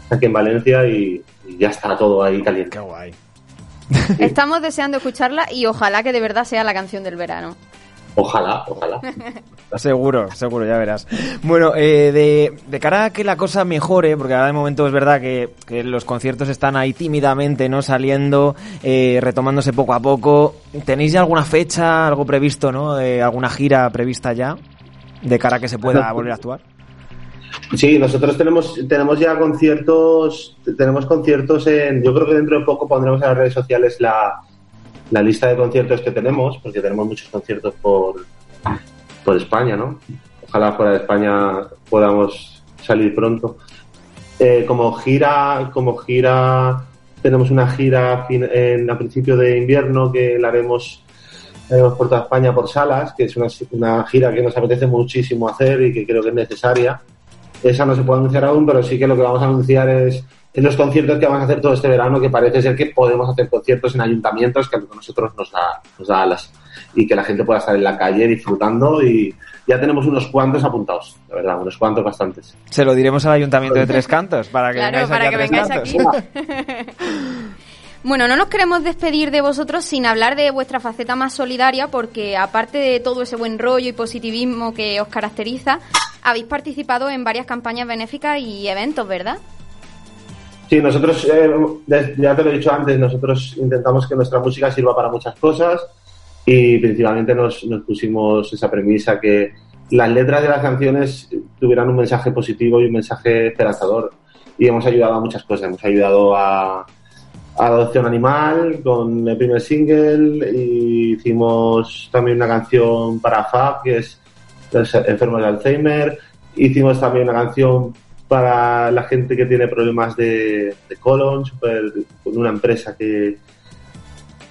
aquí en Valencia y, y ya está todo ahí caliente. Qué guay. Estamos deseando escucharla y ojalá que de verdad sea la canción del verano. Ojalá, ojalá. (laughs) Seguro, seguro, ya verás. Bueno, eh, de, de cara a que la cosa mejore, porque ahora de momento es verdad que, que los conciertos están ahí tímidamente, ¿no? Saliendo, eh, retomándose poco a poco. ¿Tenéis ya alguna fecha, algo previsto, ¿no? De alguna gira prevista ya? De cara a que se pueda (laughs) volver a actuar. Sí, nosotros tenemos, tenemos ya conciertos, tenemos conciertos en, yo creo que dentro de poco pondremos en las redes sociales la, la lista de conciertos que tenemos, porque tenemos muchos conciertos por, por España, ¿no? Ojalá fuera de España podamos salir pronto. Eh, como gira, como gira, tenemos una gira fin- en, a principio de invierno que la haremos, haremos por toda España por salas, que es una, una gira que nos apetece muchísimo hacer y que creo que es necesaria. Esa no se puede anunciar aún, pero sí que lo que vamos a anunciar es en los conciertos que vamos a hacer todo este verano, que parece ser que podemos hacer conciertos en ayuntamientos, que a nosotros nos da, nos da alas. Y que la gente pueda estar en la calle disfrutando y ya tenemos unos cuantos apuntados, la verdad, unos cuantos bastantes. Se lo diremos al Ayuntamiento de Tres Cantos, para que Claro, vengáis para aquí a que Tres vengáis Cantos. aquí. (laughs) Bueno, no nos queremos despedir de vosotros sin hablar de vuestra faceta más solidaria, porque aparte de todo ese buen rollo y positivismo que os caracteriza, habéis participado en varias campañas benéficas y eventos, ¿verdad? Sí, nosotros, eh, ya te lo he dicho antes, nosotros intentamos que nuestra música sirva para muchas cosas y principalmente nos, nos pusimos esa premisa que las letras de las canciones tuvieran un mensaje positivo y un mensaje esperanzador. Y hemos ayudado a muchas cosas. Hemos ayudado a Adopción Animal con el primer single y hicimos también una canción para FAB, que es enfermos de Alzheimer. Hicimos también una canción para la gente que tiene problemas de, de colon, super- con una empresa que,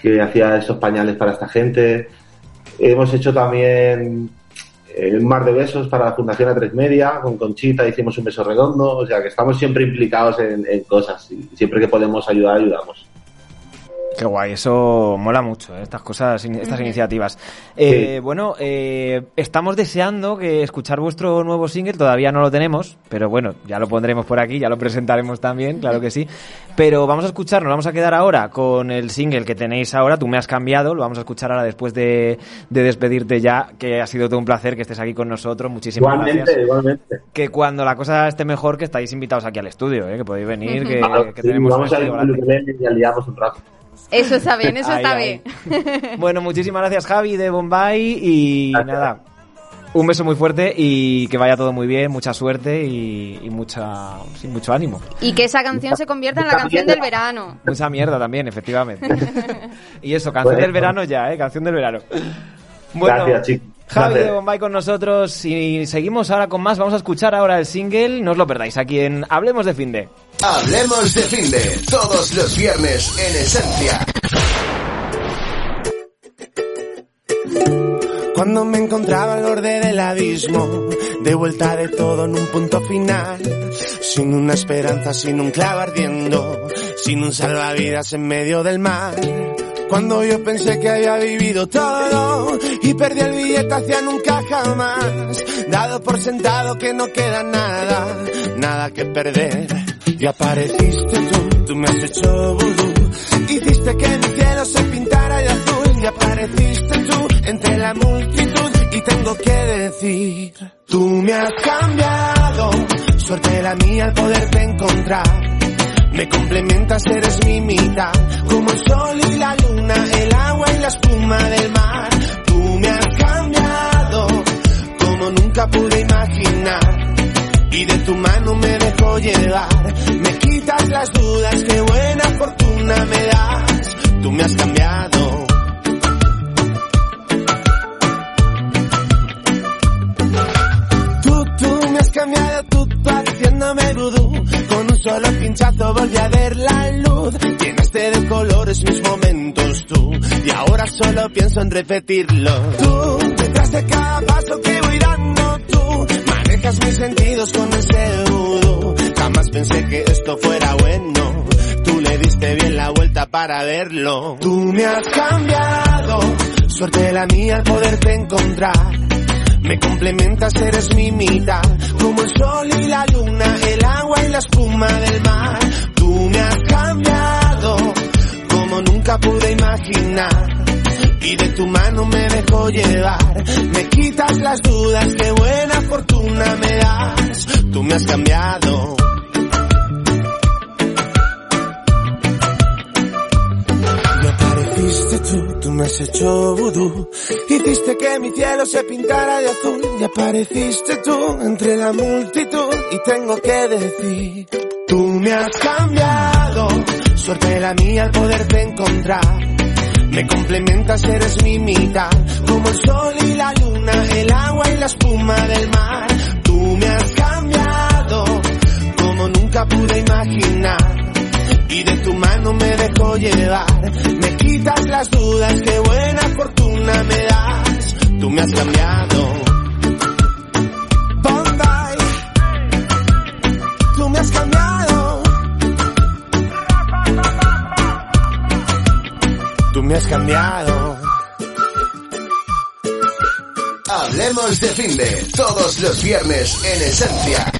que hacía esos pañales para esta gente. Hemos hecho también eh, un mar de besos para la Fundación A3 Media, con Conchita hicimos un beso redondo, o sea que estamos siempre implicados en, en cosas y siempre que podemos ayudar, ayudamos. Qué guay, eso mola mucho, ¿eh? estas cosas, estas iniciativas. Eh, Bueno, eh, estamos deseando que escuchar vuestro nuevo single, todavía no lo tenemos, pero bueno, ya lo pondremos por aquí, ya lo presentaremos también, claro que sí. Pero vamos a escucharnos, vamos a quedar ahora con el single que tenéis ahora, tú me has cambiado, lo vamos a escuchar ahora después de, de despedirte ya, que ha sido todo un placer que estés aquí con nosotros, muchísimas Igualmente, gracias. igualmente. Que cuando la cosa esté mejor, que estáis invitados aquí al estudio, ¿eh? que podéis venir, que, Claro, que sí, tenemos un vamos a ir y aliamos un rato. Eso está bien, eso Ahí, está ahí. bien. (laughs) Bueno, muchísimas gracias Javi de Bombay y nada, un beso muy fuerte y que vaya todo muy bien, mucha suerte y, y mucha, sí, mucho ánimo. Y que esa canción se convierta en la canción del verano. Mucha mierda también, efectivamente. (laughs) y eso, canción Bueno. del verano ya, ¿eh? Canción del verano. Bueno, Gracias, chicos. Javi de Bombay con nosotros y seguimos ahora con más. Vamos a escuchar ahora el single, no os lo perdáis, aquí en Hablemos de Finde. Hablemos de Finde, todos los viernes en Esencia. Cuando me encontraba al borde del abismo, de vuelta de todo en un punto final, sin una esperanza, sin un clavo ardiendo, sin un salvavidas en medio del mar. Cuando yo pensé que había vivido todo y perdí el billete hacia nunca jamás, dado por sentado que no queda nada, nada que perder. Y apareciste tú, tú me has hecho vudú, hiciste que mi cielo se pintara de azul. Y apareciste tú entre la multitud. Y tengo que decir, tú me has cambiado, suerte la mía al poderte encontrar. Me complementas, eres mi mitad, como el sol y la luna, el agua y la espuma del mar. Tú me has cambiado, como nunca pude imaginar. Y de tu mano me dejo llevar, me quitas las dudas, qué buena fortuna me das. Tú me has cambiado. Tú, tú me has cambiado, tú, haciéndome vudú. Con un solo pinchazo volví a ver la luz. Llenaste de colores mis momentos tú. Y ahora solo pienso en repetirlo. Tú, detrás de cada paso que voy dando tú. Manejas mis sentidos con ese vudú. Jamás pensé que esto fuera bueno. Tú le diste bien la vuelta para verlo. Tú me has cambiado. Suerte la mía al poderte encontrar. Me complementas, eres mi mitad, como el sol y la luna, el agua y la espuma del mar. Tú me has cambiado, como nunca pude imaginar. Y de tu mano me dejo llevar, me quitas las dudas, qué buena fortuna me das. Tú me has cambiado. Apareciste tú, tú me has hecho vudú. Hiciste que mi cielo se pintara de azul. Y apareciste tú entre la multitud. Y tengo que decir, tú me has cambiado. Suerte la mía al poderte encontrar. Me complementas, eres mi mitad. Como el sol y la luna, el agua y la espuma del mar. Tú me has cambiado. Como nunca pude imaginar y de tu mano me dejo llevar. Me quitas las dudas, qué buena fortuna me das. Tú me has cambiado. Bombay, tú me has cambiado. Tú me has cambiado. Hablemos de fin de todos los viernes en Esencia.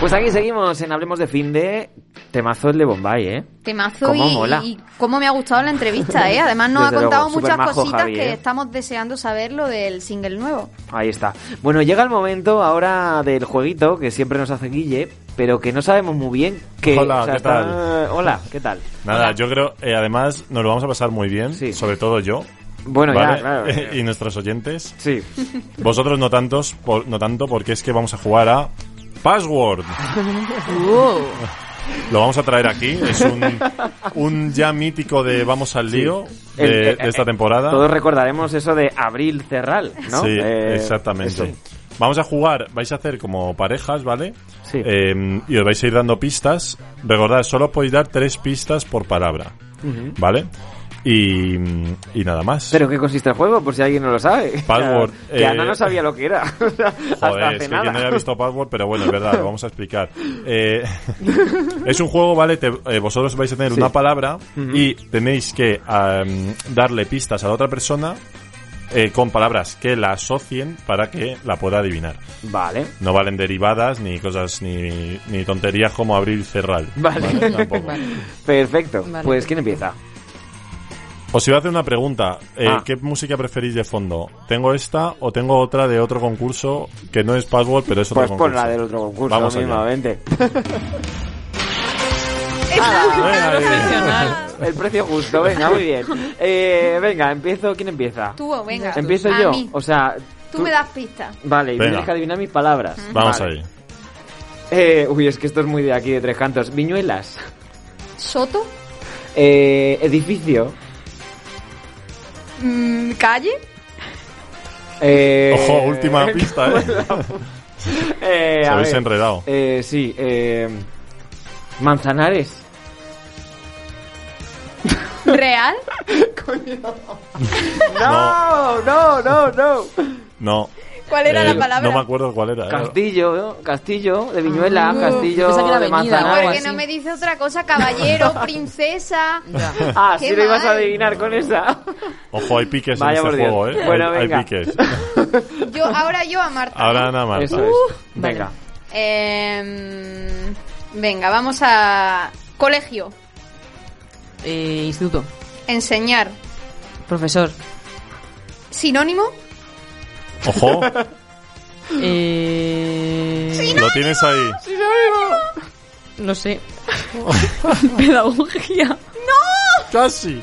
Pues aquí seguimos en Hablemos de Fin de Temazo el de Bombay, ¿eh? Temazo Cómo y, mola. y cómo me ha gustado la entrevista, ¿eh? Además nos Desde ha contado luego, muchas cositas Javi, que ¿eh? estamos deseando saber lo del single nuevo. Ahí está. Bueno, llega el momento ahora del jueguito que siempre nos hace Guille, pero que no sabemos muy bien qué. Hola, o sea, ¿qué está- tal? Hola, ¿qué tal? Nada, yo creo, eh, además, nos lo vamos a pasar muy bien, sobre todo yo. Bueno, ya, claro. (laughs) y nuestros oyentes. Sí. (laughs) Vosotros no tantos, por- no tanto, porque es que vamos a jugar a Password. (laughs) Lo vamos a traer aquí. Es un, un ya mítico de Vamos al lío de, El- eh, de esta eh, temporada. Todos recordaremos eso de Abril Cerral, ¿no? Sí, Eh, exactamente. eso. Vamos a jugar, vais a hacer como parejas, ¿vale? Sí. Eh, y os vais a ir dando pistas. Recordad, solo podéis dar tres pistas por palabra, Ujú. ¿vale? Y, y nada más. ¿Pero qué consiste el juego? Por si alguien no lo sabe. Password, (laughs) Que, eh, Ana no sabía lo que era. (laughs) O sea, hasta (laughs) Joder, hace es que nada. quien no haya visto Password, pero bueno, es verdad, lo vamos a explicar. Eh, es un juego, ¿vale? Te- eh, vosotros vais a tener Sí. una palabra y tenéis que darle pistas a la otra persona eh, con palabras que la asocien para que la pueda adivinar. Vale. No valen derivadas ni cosas ni, ni tonterías como abrir y cerrar. Vale. Tampoco. Perfecto. Vale. Pues ¿quién empieza? Os iba a hacer una pregunta. Eh, Ah. ¿Qué música preferís de fondo? ¿Tengo esta o tengo otra de otro concurso que no es Password, pero es otro Pues pon concurso? la del otro concurso Vamos mismamente. (laughs) Venga, ¡Hala! (laughs) El precio justo, venga, muy bien. Eh, venga, empiezo. ¿Quién empieza? Tú, venga. Empiezo yo. mí. O sea, Tú, me das pistas. Vale, y tienes que adivinar mis palabras. Vamos Vale. ahí. Eh, uy, es que esto es muy de aquí, de Tres Cantos. Viñuelas. Soto. Eh, edificio. Mm, calle. Eh, Ojo, última (laughs) pista, ¿eh? eh, Os a habéis ver. enredado. Eh, sí, eh, Manzanares. ¿Real? (laughs) No, no, no, no. No. ¿Cuál era la Eh, palabra? No me acuerdo cuál era. Castillo, ¿no? Castillo de Viñuela, Ah, Castillo pensaba que era de Manzanares. ¿Por qué no me dice otra cosa? Caballero, (laughs) princesa. Ah, sí lo ibas a adivinar con esa. Ojo, hay piques Vaya en este Dios. juego, ¿eh? Bueno, hay, hay venga. piques. (laughs) Yo, ahora yo a Marta. Ahora nada más. Eso es. Uh, Venga. Em, venga, vamos a colegio. Eh, instituto. Enseñar. Profesor. Sinónimo. Ojo, (laughs) Eh... lo tienes ahí. (laughs) No sé. Pedagogía. Casi.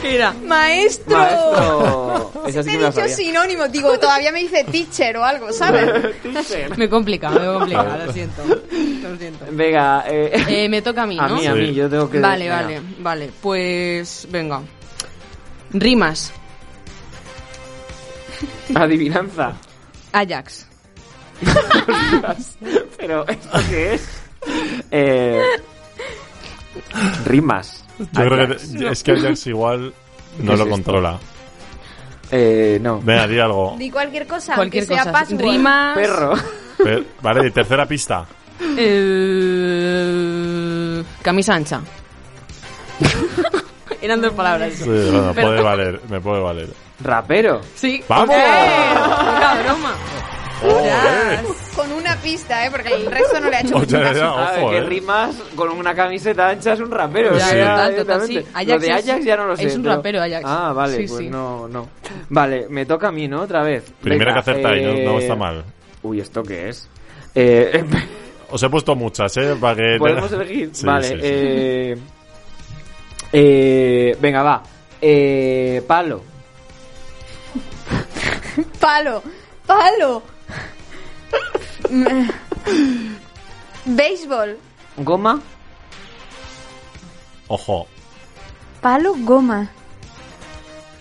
¿Qué era? Maestro. Maestro. Esa sí Te que he me la dicho sabía. sinónimo. Digo, todavía me dice teacher o algo, ¿sabes? (laughs) Me complica, me complica, lo siento. Lo siento. Venga, eh, Eh, me toca a mí, ¿no? a mí, a mí, yo tengo que... Vale, venga. vale, vale. Pues venga. Rimas. (laughs) Adivinanza. Ajax. (laughs) Pero, ¿esto qué es? Eh, rimas. Yo creo que es que Ajax igual no ¿Qué lo esto? controla. Eh, no. Venga, di algo. Di cualquier cosa, Cualquier aunque sea cosa. password. Rimas. Perro. Pe- Vale, y tercera pista. Eh, camisa ancha. (laughs) Eran dos palabras. Sí, bueno, puede valer, me puede valer. Rapero. Sí. ¡Vamos! ¡Eh! Poca broma. Joder. Con una pista, ¿eh? Porque el resto no le ha hecho Oye, mucho caso. ya, A ver, ojo, que eh. rimas con una camiseta ancha es un rapero. Ya, o sea, total, total, sí. directamente. Ajax Lo de es- Ajax ya no lo sé. es un pero- rapero, Ajax. Ah, vale, Sí, pues sí. no, no. Vale, me toca a mí, ¿no? Otra vez. Primera Venga, que acertáis, no- eh, no está mal. Uy, ¿esto qué es? Eh, (laughs) Os he puesto muchas, ¿eh? Para que ¿Podemos elegir? Sí, vale, sí, sí. eh... eh, venga, va. Eh, palo. (laughs) Palo, palo. Béisbol. Goma. Ojo. Palo, goma.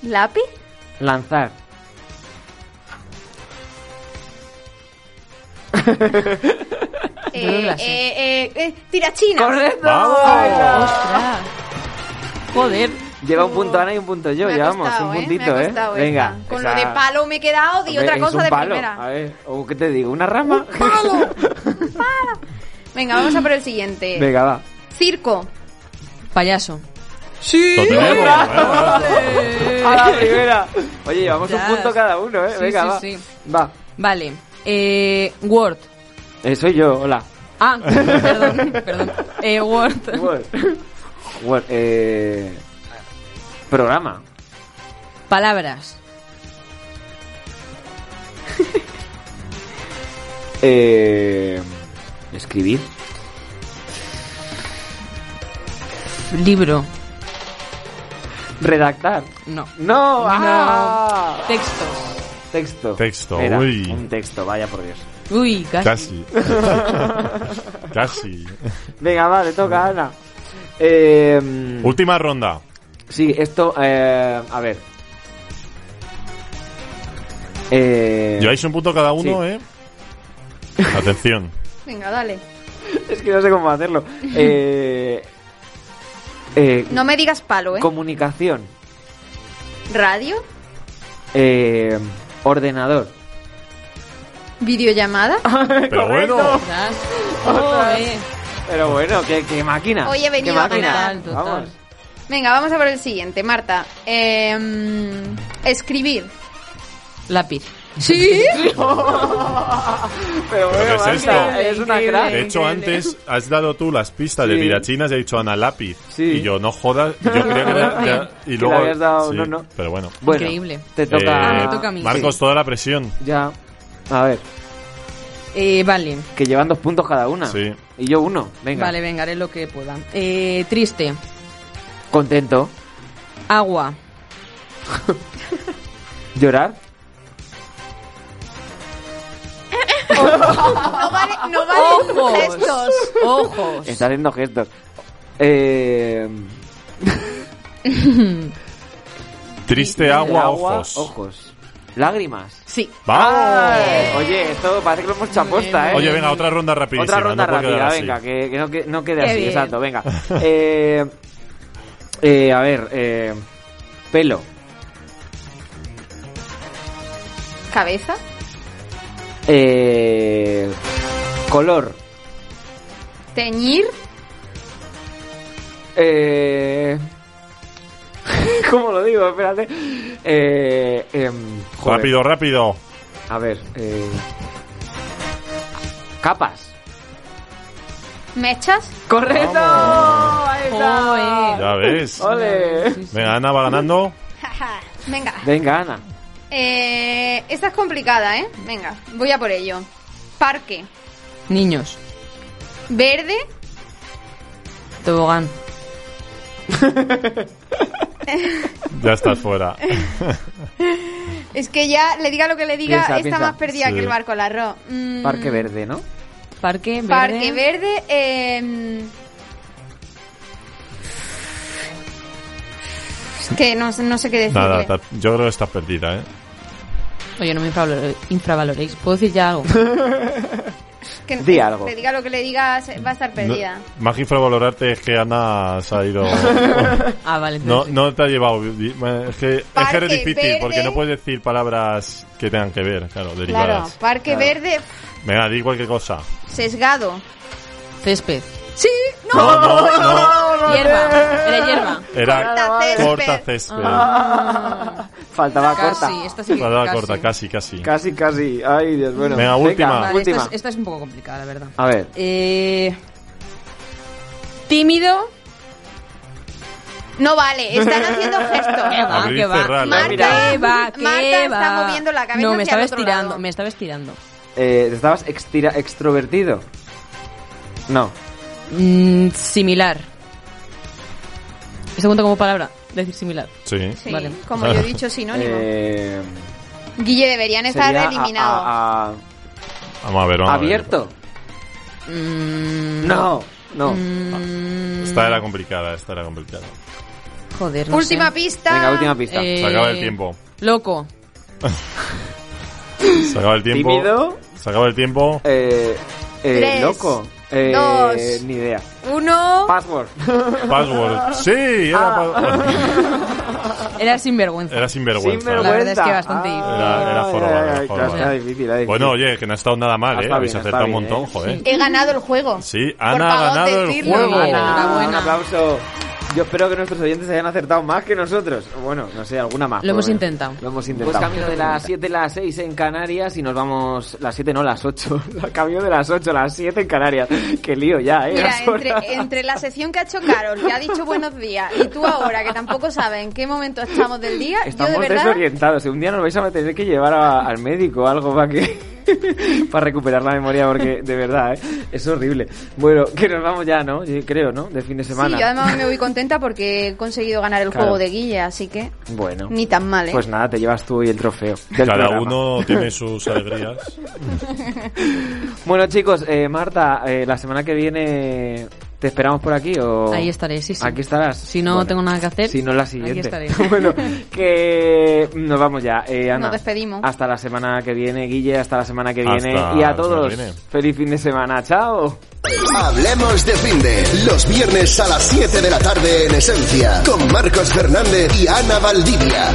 ¿Lápiz? Lanzar. Eh, eh, eh, eh, tirachina. ¡Correcto! ¡Vamos! Ostras. Joder. Lleva un punto Ana y un punto yo, llevamos un ¿eh? puntito, Me ha ¿eh? Venga. Con esa- lo de palo me he quedado y otra es cosa un de palo. primera. A ver, ¿o qué te digo? ¿Una rama? Venga, vamos a por el siguiente. Venga, va. Circo. Payaso. ¡Sí! Lo tenemos, A la primera. Oye, llevamos Ya. un punto cada uno, ¿eh? Sí, Venga, sí, va. sí. Va. Vale. Eh, Word. Eh, soy yo, hola. Ah, perdón, perdón. Eh, Word. Word. Word, eh... Programa. Palabras. (laughs) Eh... Escribir. Libro. Redactar. No. ¡No! ¡Ah! Textos. Texto. Texto, Era uy. Un texto, vaya por Dios. Uy, casi. Casi. (laughs) Casi. Venga, va, le toca a Ana. Eh, Última ronda. Sí, esto, eh, a ver. Eh, Lleváis un punto cada uno, sí. ¿eh? Atención. (laughs) Venga, dale. es que no sé cómo hacerlo. (laughs) Eh, eh, No me digas palo, ¿eh? comunicación. Radio. Eh, ordenador. Videollamada. (laughs) Pero bueno. Pero bueno, ¿qué, qué máquina? Hoy he venido ¿Qué a máquina? ganar. Total, total. Vamos. Venga, vamos a por el siguiente, Marta. Eh, mm, escribir. Lápiz. ¿Sí? (laughs) Pero bueno, ¿Qué es Marta, esto? eres una crack. De hecho, antes has dado tú las pistas de Sí. tirachinas y he dicho Ana lápiz. Sí. Y yo, no jodas. Yo creía que era- ya- (laughs) Y Que luego. habías dado- sí, no, no. Pero bueno. Bueno, Increíble. Te toca. Eh, me toca a mí. Marcos, toda la presión. Ya. A ver, Eh, vale. que llevan dos puntos cada una. Sí. Y yo uno. Venga. Vale, venga, haré lo que pueda. Eh, triste. Contento. Agua. (laughs) Llorar. (laughs) No vale, no vale Ojos. gestos. Ojos. Está haciendo gestos. Eh, (laughs) Triste de agua, ojos. Ojos. Lágrimas. Sí. ¡Vamos! Ay, Oye, esto parece que lo hemos hecho aposta, ¿eh? Oye, venga, otra ronda rapidísima. Otra ronda no rápida, venga, que, que no, que no quede Qué así, bien. exacto, venga. Eh, Eh, a ver, eh, pelo. Cabeza. Eh, color. Teñir. Eh, (laughs) ¿Cómo lo digo? Espérate. Eh, em. Rápido, rápido. A ver. Eh, capas. Mechas. ¡Correcto! Ahí está. Ya ves. ¡Ole! Venga, Ana va ganando. Venga. Venga, Ana. Eh, esta es complicada, ¿eh? Venga, voy a por ello. Parque. Niños. Verde. Tobogán. (laughs) Ya estás fuera. Es que ya, le diga lo que le diga, Piensa, está piensa. más perdida Sí. que el barco al arroz. Mm, Parque verde, ¿no? Parque verde. Parque verde. eh, es que no, sé- no sé qué decirle. Nada, yo creo que estás perdida, ¿eh? Oye, no me infravaloréis. ¿Puedo decir ya algo? (laughs) Que- Di algo. Le diga lo que le diga, se- va a estar perdida. No, más que infravalorarte es que Ana se ha ido. (laughs) ah, vale. No, no te ha llevado. Es que, es, que eres difícil verde. porque no puedes decir palabras que tengan que ver, claro, Claro, derivadas. parque verde Venga, di cualquier cosa. sesgado. Césped. Sí, no. No, no, no. (laughs) Hierba. Era hierba. Era Corta césped. corta césped. Ah. Faltaba Casi, corta. esta sí Faltaba casi. corta, casi, casi. Casi, casi. Ay, Dios, bueno. Venga, última. Vale, última. Esta, es, esta es un poco complicada, la verdad. A ver. Eh, tímido. No vale, están haciendo gestos. (laughs) ¿Qué va? ¿Qué va? Marta, ¿Qué va? ¿Qué Marta está va? moviendo la cabeza No, me estaba estirando. lado. Me estaba estirando. Eh, ¿Estabas extira- extrovertido? No. Mm, similar. ¿Se cuenta como palabra? Decir similar. Sí. Sí, Vale. como yo he dicho sinónimo. Eh, Guille, deberían estar a- eliminados. a- a- Vamos a ver, vamos a ver. ¿Abierto? Mm, No, no. mm, Esta era complicada, esta era complicada. joder, no Última sé. pista. Venga, última pista. Eh, Se acaba el tiempo. Loco. (laughs) Se acaba el tiempo. ¿Tímido? Se acaba el tiempo. Eh, eh, Tres, loco. Eh, dos. Ni idea. Uno. Password. (laughs) Password. Sí, era, Ah. pa- (laughs) Era sinvergüenza. era sinvergüenza. La verdad es que bastante Ah, Era- era ay, ay, era difícil, era difícil. Bueno, oye, que no ha estado nada mal, Ah, ¿eh? Habéis acertado un montón, ¿eh? joder. He ganado el juego. Sí, Ana ha ganado el juego. Enhorabuena. Un aplauso. Yo espero que nuestros oyentes hayan acertado más que nosotros. Bueno, no sé, alguna más. Lo hemos intentado. Lo hemos intentado. Pues camino de las 7 a las 6 en Canarias y nos vamos... Las 7 no, las 8. (laughs) Cambio de las 8 a las 7 en Canarias. Qué lío ya, ¿eh? Mira, Las horas. entre, entre la sección que ha hecho Carol, que ha dicho buenos días, y tú ahora, que tampoco sabes en qué momento estamos del día, Estamos yo de verdad... desorientados. Un día nos vais a tener que llevar a- al médico o algo para que... (laughs) para recuperar la memoria porque de verdad, ¿eh? Es horrible. Bueno, que nos vamos ya, ¿no? Yo creo, ¿no? De fin de Sí, semana. yo además me voy contenta porque he conseguido ganar el Claro. juego de Guille, así que Bueno. ni tan mal, ¿eh? Pues nada, te llevas tú y el trofeo. del Cada programa. uno tiene sus alegrías. (laughs) Bueno, chicos, eh, Marta, eh, la semana que viene te esperamos por aquí o Ahí estaré, sí, sí. Aquí estarás. Si no Bueno, tengo nada que hacer, Si no la aquí siguiente. estaré. (laughs) bueno, que nos vamos ya. Eh, Ana, Nos despedimos. Hasta la semana que viene, Guille, hasta la semana que viene Hasta y la a todos semana que viene. feliz fin de semana. Chao. Hablemos de finde los viernes a las 7 de la tarde en Esencia con Marcos Fernández y Ana Valdivia.